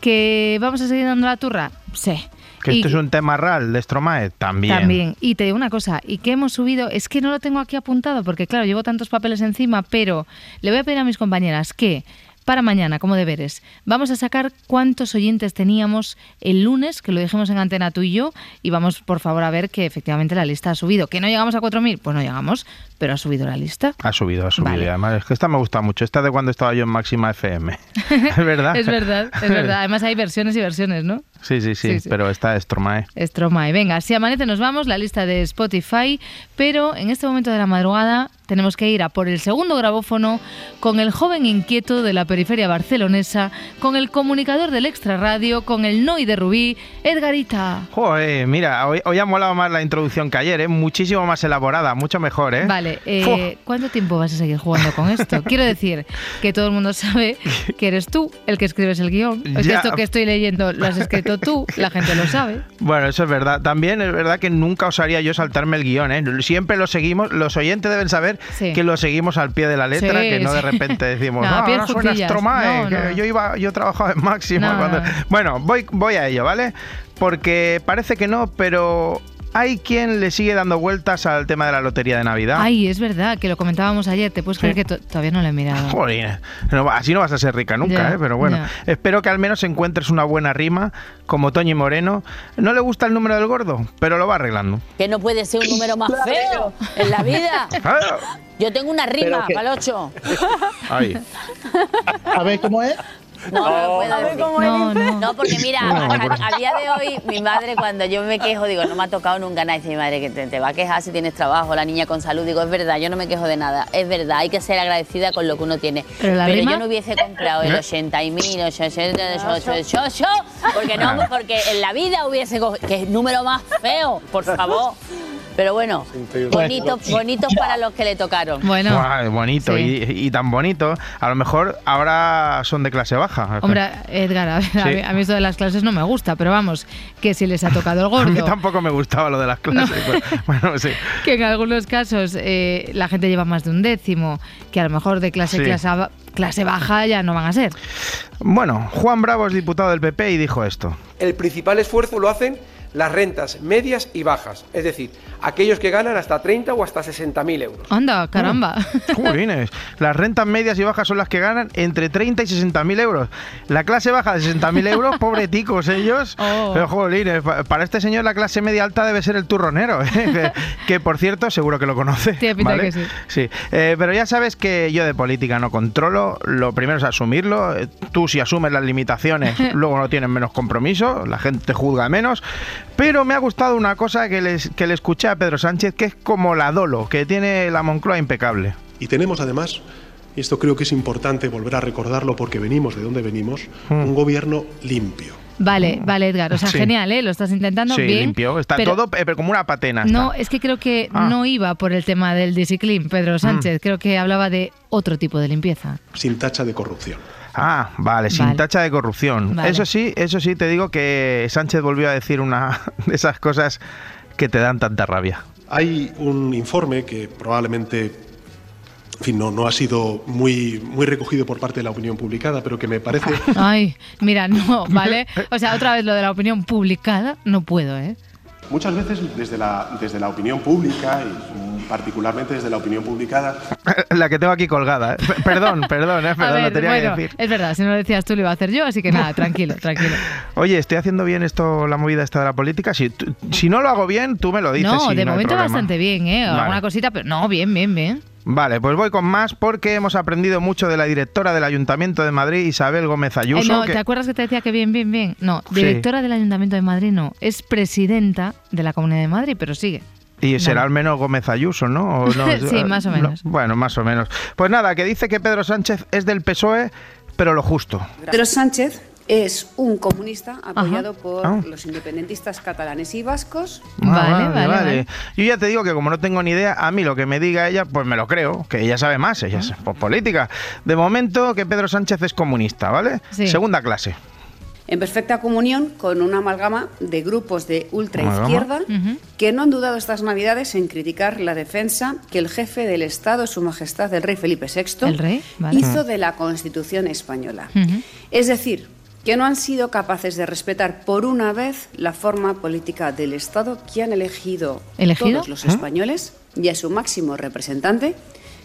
Que vamos a seguir dando la turra, sí. Que Y- esto es un tema real de Stromae, también. También. Y te digo una cosa, y que hemos subido, es que no lo tengo aquí apuntado porque claro, llevo tantos papeles encima, pero le voy a pedir a mis compañeras que para mañana, como deberes, vamos a sacar cuántos oyentes teníamos el lunes, que lo dijimos en antena tú y yo, y vamos por favor a ver que efectivamente la lista ha subido. ¿Que no llegamos a 4.000? Pues no llegamos, pero ha subido la lista. Ha subido, ha subido. Vale. Y Además, es que esta me gusta mucho. Esta de cuando estaba yo en Máxima FM. *laughs* *laughs* ¿Es verdad? es verdad, es *laughs* verdad. Además hay versiones y versiones, ¿no? Sí, sí, sí, Sí, sí. pero esta es Stromae. Stromae. Venga, si amanece nos vamos, la lista de Spotify, pero en este momento de la madrugada tenemos que ir a por el segundo grabófono con el joven inquieto de la periferia barcelonesa, con el comunicador del Extra Radio, con el Noi de Rubí, Edgarita. Joder, mira, hoy, hoy ha molado más la introducción que ayer, ¿eh? Muchísimo más elaborada, mucho mejor, ¿eh? Vale, eh, ¿cuánto tiempo vas a seguir jugando con esto? *laughs* Quiero decir que todo el mundo sabe que eres tú el que escribes el guion. Es que esto que estoy leyendo lo has *laughs* escrito tú, la gente lo sabe. Bueno, eso es verdad. También es verdad que nunca osaría yo saltarme el guion, ¿eh? Siempre lo seguimos, los oyentes deben saber Sí. que lo seguimos al pie de la letra, Sí, que no de repente decimos, *laughs* No, no, pies ahora suena juntillas". Stromae, No, que no. yo iba, yo trabajaba en máximo. No, cuando- no. Bueno, voy, voy a ello, ¿vale? Porque parece que no, pero hay quien le sigue dando vueltas al tema de la lotería de Navidad. Ay, es verdad, que lo comentábamos ayer. ¿Te puedes creer que to- todavía no lo he mirado? Joder, no, así no vas a ser rica nunca, Ya, ¿eh? pero bueno, ya. espero que al menos encuentres una buena rima, como Toñi Moreno. No le gusta el número del gordo, pero lo va arreglando. Que no puede ser un número más feo en la vida. Yo tengo una rima que- para el 8. Ay. A ver cómo es. No, no, lo puedo decir. es, no, porque mira, a, día de hoy, mi madre, cuando yo me quejo, digo, no me ha tocado nunca nada. Dice mi madre que te, te va a quejar si tienes trabajo, la niña con salud. Digo, es verdad, yo no me quejo de nada. Es verdad, hay que ser agradecida con lo que uno tiene. ¿Pero la rima? yo no hubiese comprado el ¿Eh? 80 y mil, 80, porque no, porque en la vida hubiese cogido. Que número más feo, por *laughs* favor. Pero bueno, bonitos, bonitos para los que le tocaron. Guau, bonito, y, y tan bonito. A lo mejor ahora son de clase baja. Hombre, Edgar, a, ver, a Sí. mí, a mí esto de las clases no me gusta, pero vamos, que si les ha tocado el *laughs* A mí gordo, tampoco me gustaba lo de las clases. pero bueno, sí. *laughs* que en algunos casos eh, la gente lleva más de un décimo, que a lo mejor de clase, Sí. clase, clase baja ya no van a ser. Bueno, Juan Bravo es diputado del PP y dijo esto. El principal esfuerzo lo hacen las rentas medias y bajas, es decir, aquellos que ganan hasta 30 o hasta 60 mil euros. Anda, caramba. *laughs* Jolines, las rentas medias y bajas son las que ganan entre 30 y 60 mil euros. La clase baja de 60 mil euros, pobreticos ellos. *laughs* Oh. Pero jolines, pa- para este señor la clase media alta debe ser el turronero, *laughs* ¿eh? que, que, por cierto seguro que lo conoce. Tiene pinta ¿vale? que sí. Sí, eh, pero ya sabes que yo de política no controlo. Lo primero es asumirlo. Eh, Tú si asumes las limitaciones, luego no tienes menos compromiso, la gente juzga menos. Pero me ha gustado una cosa que, les, que le escuché a Pedro Sánchez, que es como la dolo, que tiene la Moncloa impecable. Y tenemos además, y esto creo que es importante volver a recordarlo porque venimos de donde venimos, Mm. un gobierno limpio. Vale, vale, Edgar. O sea, Sí. genial, ¿eh? Lo estás intentando sí, bien. limpio. Está pero- todo eh, pero como una patena. está. No, es que creo que Ah. no iba por el tema del disciclín, Pedro Sánchez. Creo que hablaba de otro tipo de limpieza. sin tacha de corrupción. Ah, vale, sin Vale. tacha de corrupción. Vale. Eso sí, eso sí te digo que Sánchez volvió a decir una *laughs* de esas cosas que te dan tanta rabia. Hay un informe que probablemente en fin, no, no ha sido muy, muy recogido por parte de la opinión publicada, pero que me parece *laughs* Ay, mira, no, ¿vale? O sea, otra vez lo de la opinión publicada, no puedo, ¿eh? muchas veces desde la, desde la opinión pública y particularmente desde la opinión publicada *laughs* La que tengo aquí colgada. ¿eh? P- Perdón, *laughs* perdón, eh, perdón, lo ver, tenía bueno, que decir. es verdad, si no lo decías tú lo iba a hacer yo, así que nada, *laughs* tranquilo, tranquilo. Oye, ¿estoy haciendo bien esto, la movida esta de la política? Si, si no lo hago bien, tú me lo dices. no, de momento bastante bien, ¿eh? Vale. Alguna cosita, pero no, bien, bien, bien. Vale, pues voy con más porque hemos aprendido mucho de la directora del Ayuntamiento de Madrid, Isabel Gómez Eh, Ayuso. no, que- ¿te acuerdas que te decía que bien, bien, bien? No, Sí. directora del Ayuntamiento de Madrid no, es presidenta de la Comunidad de Madrid, pero sigue. Y será Vale. al menos Gómez Ayuso, ¿no? ¿O no? *laughs* Sí, más o No, menos. bueno, más o menos. Pues nada, que dice que Pedro Sánchez es del PSOE, pero lo justo. Pedro Sánchez es un comunista apoyado por Ah. los independentistas catalanes y vascos. Ah, Yo ya te digo que como no tengo ni idea, a mí lo que me diga ella, pues me lo creo, que ella sabe más, ella es pues, política. De momento que Pedro Sánchez es comunista, ¿vale? Sí. Segunda clase. En perfecta comunión con una amalgama de grupos de ultraizquierda que no han dudado estas navidades en criticar la defensa que el jefe del Estado, Su Majestad el Rey Felipe VI, El rey, vale. hizo de la Constitución española. Es decir, que no han sido capaces de respetar por una vez la forma política del Estado que han elegido, ¿Elegido? todos los españoles y a su máximo representante,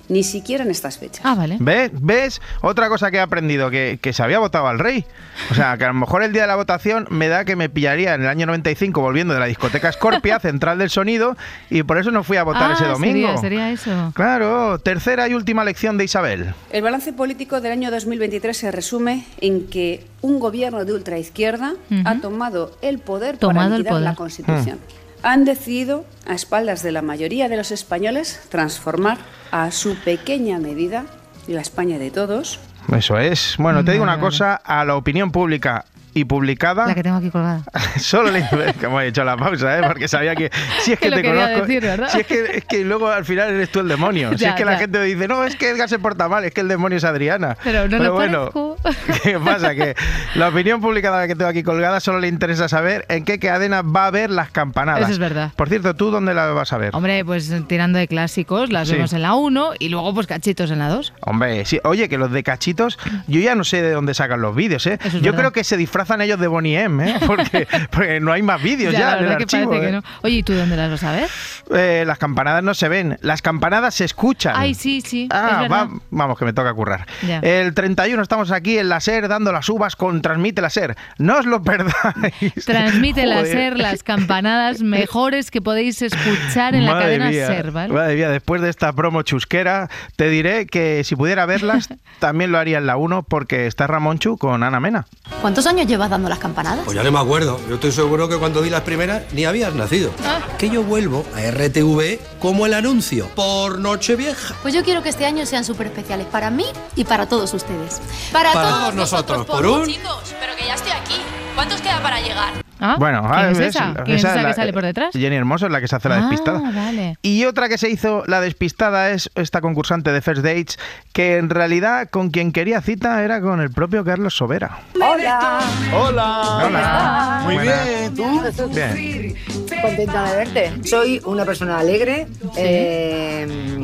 ni siquiera en estas fechas. Ah, vale. ¿Ves? ¿Ves? Otra cosa que he aprendido, que, que se había votado al rey. O sea, que a lo mejor el día de la votación me da que me pillaría en el año 95 volviendo de la discoteca Scorpia, *laughs* central del sonido, y por eso no fui a votar Ah, ese domingo. sería- sería eso. Claro, tercera y última lección de Isabel. El balance político del año 2023 se resume en que un gobierno de ultraizquierda Ujú. ha tomado el poder Tomado para el la. Constitución. Han decidido, a espaldas de la mayoría de los españoles, transformar a su pequeña medida la España de todos Eso es. Bueno, te digo una cosa, a la opinión pública y publicada, La que tengo aquí colgada. *laughs* solo le como he hecho la pausa, ¿eh? porque sabía que si es *laughs* Que que te conozco, decir, si es que, es que luego al final eres tú el demonio, *laughs* si Ya, es que la ya. gente dice, no, es que Edgar se porta mal, es que el demonio es Adriana. Pero no lo bueno, parezco. *laughs* ¿qué pasa? Que la opinión publicada que tengo aquí colgada solo le interesa saber en qué cadena va a ver las campanadas. Eso es verdad. Por cierto, ¿tú dónde la vas a ver? Hombre, pues tirando de clásicos, las Sí. vemos en la 1 y luego pues cachitos en la 2. Hombre, sí. Oye, que los de cachitos, yo ya no sé de dónde sacan los vídeos, ¿eh? Es yo verdad. creo que se disfrazan ellos de Bonnie M, ¿eh? *laughs* Porque, porque no hay más vídeos ya, en el archivo. ¿eh? no. Oye, ¿y tú dónde las vas a ver? Eh, las campanadas no se ven, las campanadas se escuchan. Ay, sí, sí, Ah, es verdad. va- vamos, que me toca currar. Ya. El 31 estamos aquí en la SER dando las uvas con Transmite la SER. No os lo perdáis. Transmite la. SER las campanadas mejores que podéis escuchar en la cadena mía, SER, ¿vale? Madre mía, después de esta promo chusquera, te diré que si pudiera verlas, *laughs* también lo haría en la 1 porque está Ramonchu con Ana Mena. ¿Cuántos años llevas dando las campanadas? Pues ya no me acuerdo. Yo estoy seguro que cuando di las primeras ni habías nacido. Que yo vuelvo a RTV como el anuncio. Por Nochevieja. Pues yo quiero que este año sean súper especiales para mí y para todos ustedes. Para, Para todos, todos nosotros, por un- un- Chicos, pero que ya estoy aquí. ¿Cuántos queda para llegar? Ah, Bueno, ¿quién ah, es ¿ves? esa? ¿Quién es esa la- que sale por detrás? Jenny Hermoso es la que se hace la despistada. Ah, vale. Y otra que se hizo la despistada es esta concursante de First Dates, que en realidad con quien quería cita era con el propio Carlos Sobera. Hola. Hola. Hola. Muy Buenas. bien, ¿tú? Bien. Contenta de verte. Soy una persona alegre, eh,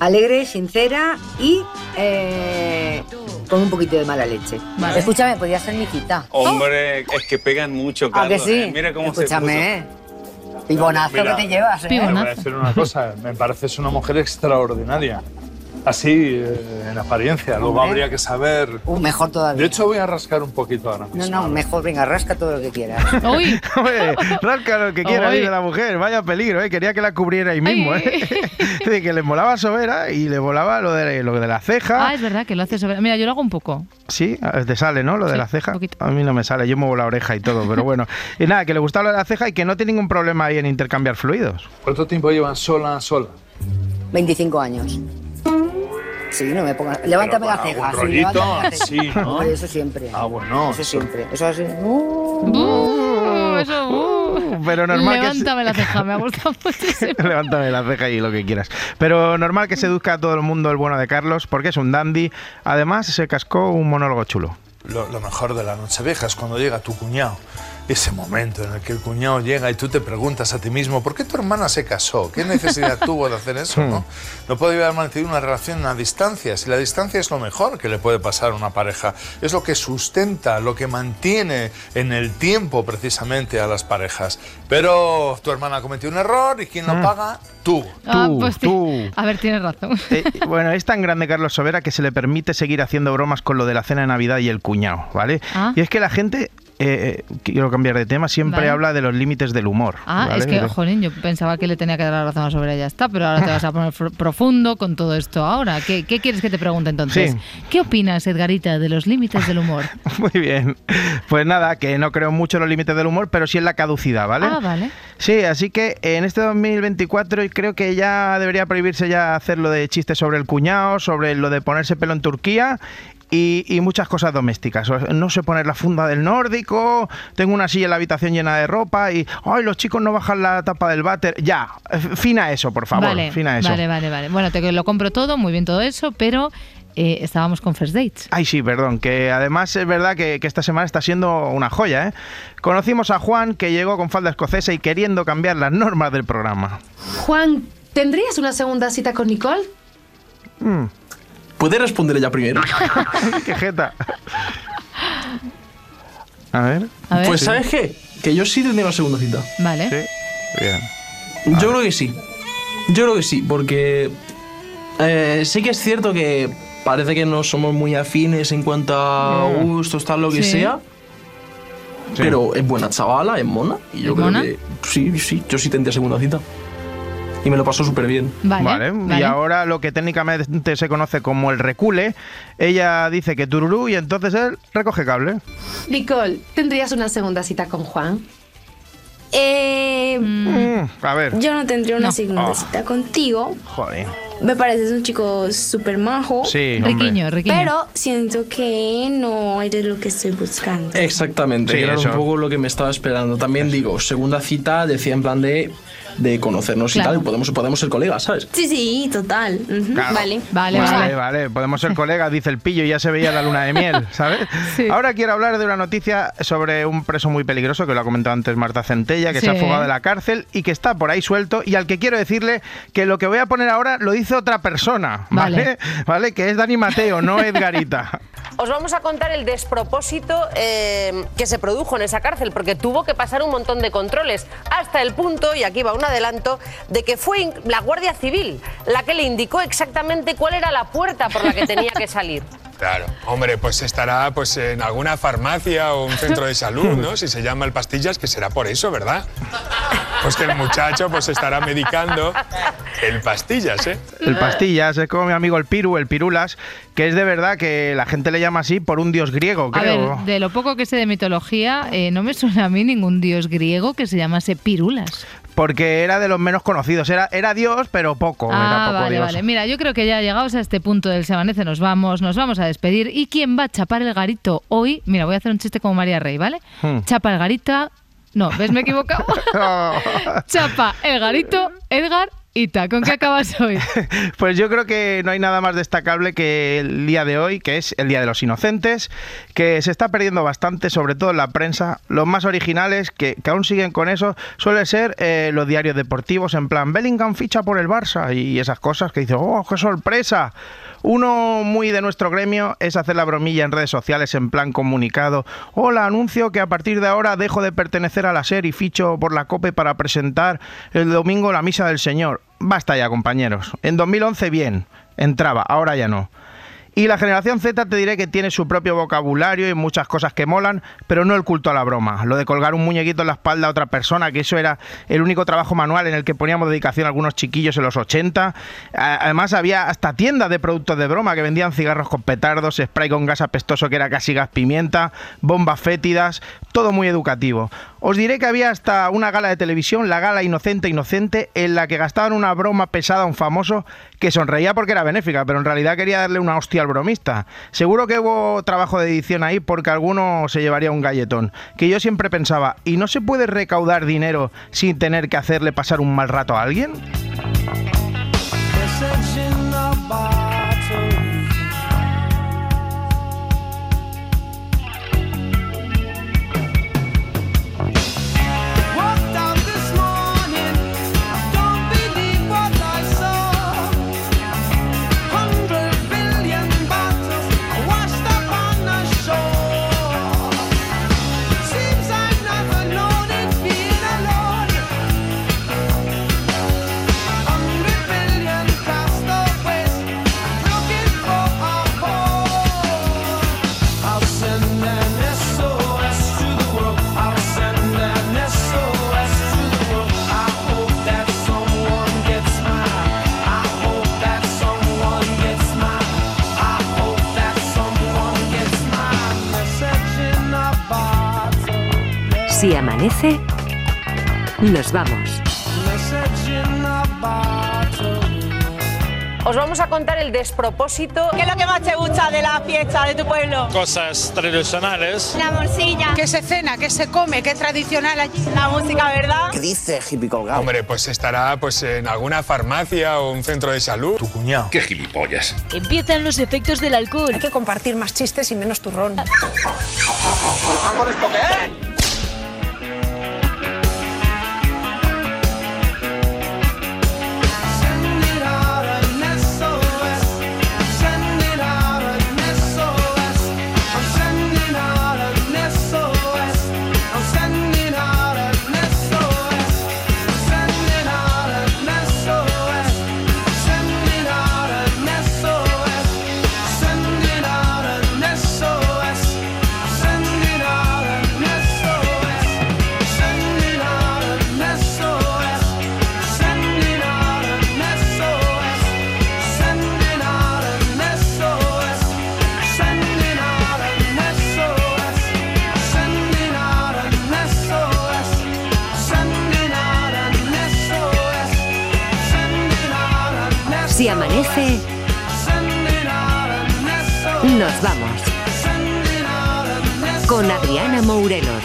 alegre, sincera y eh, con un poquito de mala leche. Vale. Escúchame, podría ser mi cita. Hombre, es que pegan mucho, ¿A que Carlos. sí? ¿eh? Mira cómo Escúchame. se Pibonazo Mira, que te llevas, ¿eh? Te voy a decir una cosa, me pareces una mujer extraordinaria. Así, eh, en apariencia. Luego Hombre. habría que saber. Uh, mejor todavía. De hecho, voy a rascar un poquito ahora. No, no, mejor, venga, rasca todo lo que quieras. *laughs* Uy. *laughs* Hombre, rasca lo que quiera, Ay. dice la mujer. Vaya peligro, ¿eh? Quería que la cubriera ahí mismo, ¿eh? *laughs* De que le molaba sobera y le volaba lo de, lo de la ceja. Ah, es verdad que lo hace sobre. Mira, yo lo hago un poco. Sí, te sale, ¿no? Lo de Sí, la ceja. A mí no me sale, yo muevo la oreja y todo, pero bueno. Y nada, que le gustaba lo de la ceja y que no tiene ningún problema ahí en intercambiar fluidos. ¿Cuánto tiempo llevan sola, sola? 25 años. Sí, no me pongas. Levántame la ceja. sí, levántame rollito, la ceja. sí, ¿no? Hombre, eso siempre. Ah, bueno. Eso siempre. Eso así. Uh, eso, uh. Pero normal que se- Levántame la ceja, me ha gustado *laughs* muchísimo. Levántame la ceja y lo que quieras. Pero normal que seduzca a todo el mundo el bueno de Carlos, porque es un dandy. Además, se cascó un monólogo chulo. Lo, lo mejor de la noche vieja es cuando llega tu cuñado. Ese momento en el que el cuñado llega y tú te preguntas a ti mismo, ¿por qué tu hermana se casó? ¿Qué necesidad *laughs* tuvo de hacer eso? ¿no? no puede haber mantenido una relación a distancia. Si la distancia es lo mejor que le puede pasar a una pareja, es lo que sustenta, lo que mantiene en el tiempo precisamente a las parejas. Pero tu hermana cometió un error y ¿quién lo Mm. paga? Tú. Ah, pues sí. tú. A ver, tienes razón. *laughs* Eh, bueno, es tan grande Carlos Sobera que se le permite seguir haciendo bromas con lo de la cena de Navidad y el cuñado, ¿vale? Ah. Y es que la gente, eh, eh, quiero cambiar de tema, siempre Vale. habla de los límites del humor. Ah, ¿vale? es que, jolín, yo pensaba que le tenía que dar la razón a sobre ya está, pero ahora te vas a poner profundo con todo esto ahora. ¿Qué, qué quieres que te pregunte entonces? Sí. ¿Qué opinas, Edgarita, de los límites del humor? *laughs* Muy bien. Pues nada, que no creo mucho en los límites del humor, pero sí en la caducidad, ¿vale? Ah, vale. Sí, así que en este 2024 creo que ya debería prohibirse ya hacer lo de chistes sobre el cuñado, sobre lo de ponerse pelo en Turquía y, y muchas cosas domésticas. No sé poner la funda del nórdico, tengo una silla en la habitación llena de ropa y, ay, los chicos no bajan la tapa del váter. Ya, eh, fina eso, por favor, vale, fina eso. vale, vale, vale. Bueno, te lo compro todo, muy bien todo eso, pero eh, estábamos con First Dates. Ay, sí, perdón, que además es verdad que, que esta semana está siendo una joya, ¿eh? Conocimos a Juan, que llegó con falda escocesa y queriendo cambiar las normas del programa. Juan, ¿tendrías una segunda cita con Nicole? Mm, ¿Puede responder ella primero? *laughs* ¡Qué jeta! A ver. A ver. Pues ¿sabes qué? Que yo sí tendría una segunda cita. Vale. Bien. Yo creo que sí. Yo creo que sí, porque eh, sí que es cierto que parece que no somos muy afines en cuanto a gustos, tal, lo que Sí. sea. Sí. Pero es buena chavala, es mona. Y yo ¿Es creo mona? que sí, sí, yo sí tendría segunda cita. Y me lo paso súper bien. Vale, Y vale. ahora lo que técnicamente se conoce como el recule, ella dice que tururú y entonces él recoge cable. Nicole, ¿tendrías una segunda cita con Juan? Eh, Mm, a ver. yo no tendría una segunda Ah. cita contigo. Joder. Me pareces un chico súper majo. Sí. Riquiño, riquiño. Pero siento que no eres lo que estoy buscando. Exactamente, Sí, era eso. un poco lo que me estaba esperando. También digo, segunda cita decía en plan de, de conocernos Claro. y tal, y podemos, podemos ser colegas, ¿sabes? Sí, sí, total. Claro. Vale. Vale, Vale, vale. vale, podemos ser colegas, dice el pillo, y ya se veía la luna de miel, *laughs* ¿sabes? Sí. Ahora quiero hablar de una noticia sobre un preso muy peligroso, que lo ha comentado antes Marta Centella, que se ha fugado de la cárcel y que está por ahí suelto, y al que quiero decirle que lo que voy a poner ahora lo dice otra persona, ¿vale? Vale. *laughs* ¿Vale? Que es Dani Mateo, no Edgarita. *laughs* Os vamos a contar el despropósito eh, que se produjo en esa cárcel, porque tuvo que pasar un montón de controles, hasta el punto, y aquí va un adelanto, de que fue la Guardia Civil la que le indicó exactamente cuál era la puerta por la que tenía que salir. *laughs* Claro, hombre, pues estará pues en alguna farmacia o un centro de salud, ¿no? Si se llama el pastillas, que será por eso, ¿verdad? Pues que el muchacho pues estará medicando el pastillas, ¿eh? El pastillas, es como mi amigo el Piru, el Pirulas, que es de verdad que la gente le llama así por un dios griego, A creo. ver, de lo poco que sé de mitología, eh, no me suena a mí ningún dios griego que se llamase Pirulas. Porque era de los menos conocidos. Era, era dios, pero poco. era Ah, poco vale, dios. vale. Mira, yo creo que ya llegados a este punto del Semanece nos vamos, nos vamos a despedir. ¿Y quién va a chapar el garito hoy? Mira, voy a hacer un chiste como María Rey, ¿vale? Hmm. Chapa el garita... No, ¿ves? Me he equivocado. *laughs* *laughs* Chapa el garito, Edgar Ita. ¿Con qué acabas *laughs* hoy? Pues yo creo que no hay nada más destacable que el día de hoy, que es el Día de los Inocentes, que se está perdiendo bastante, sobre todo en la prensa. Los más originales, que, que aún siguen con eso, suelen ser eh, los diarios deportivos, en plan, Bellingham ficha por el Barça y esas cosas que dicen, ¡oh, qué sorpresa! Uno muy de nuestro gremio es hacer la bromilla en redes sociales en plan comunicado. Hola, anuncio que a partir de ahora dejo de pertenecer a la SER y ficho por la COPE para presentar el domingo la Misa del Señor. Basta ya, compañeros. En 2011 bien, entraba, ahora ya no. Y la generación Z te diré que tiene su propio vocabulario y muchas cosas que molan, pero no el culto a la broma. Lo de colgar un muñequito en la espalda a otra persona, que eso era el único trabajo manual en el que poníamos dedicación a algunos chiquillos en los 80. A- Además había hasta tiendas de productos de broma que vendían cigarros con petardos, spray con gas apestoso que era casi gas pimienta, bombas fétidas, todo muy educativo. Os diré que había hasta una gala de televisión, la gala Inocente Inocente, en la que gastaban una broma pesada a un famoso que sonreía porque era benéfica, pero en realidad quería darle una hostia al bromista. Seguro que hubo trabajo de edición ahí porque alguno se llevaría un galletón. Que yo siempre pensaba, ¿y no se puede recaudar dinero sin tener que hacerle pasar un mal rato a alguien? Si amanece, nos vamos. Os vamos a contar el despropósito. ¿Qué es lo que más te gusta de la fiesta de tu pueblo? Cosas tradicionales. La morcilla. ¿Qué se cena? ¿Qué se come? ¿Qué es tradicional allí? La música, ¿verdad? ¿Qué dice hippie colgado? Hombre, pues estará pues en alguna farmacia o un centro de salud. Tu cuñado. Qué gilipollas. Empiezan los efectos del alcohol. Hay que compartir más chistes y menos turrón. Sending nos vamos con Adriana Mourelos.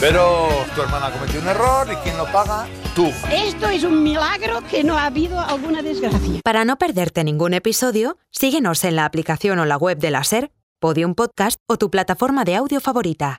Pero tu hermana cometió un error y quien lo paga, tú. Esto es un milagro que no ha habido alguna desgracia. Para no perderte ningún episodio, síguenos en la aplicación o la web de la SER, Podium Podcast o tu plataforma de audio favorita.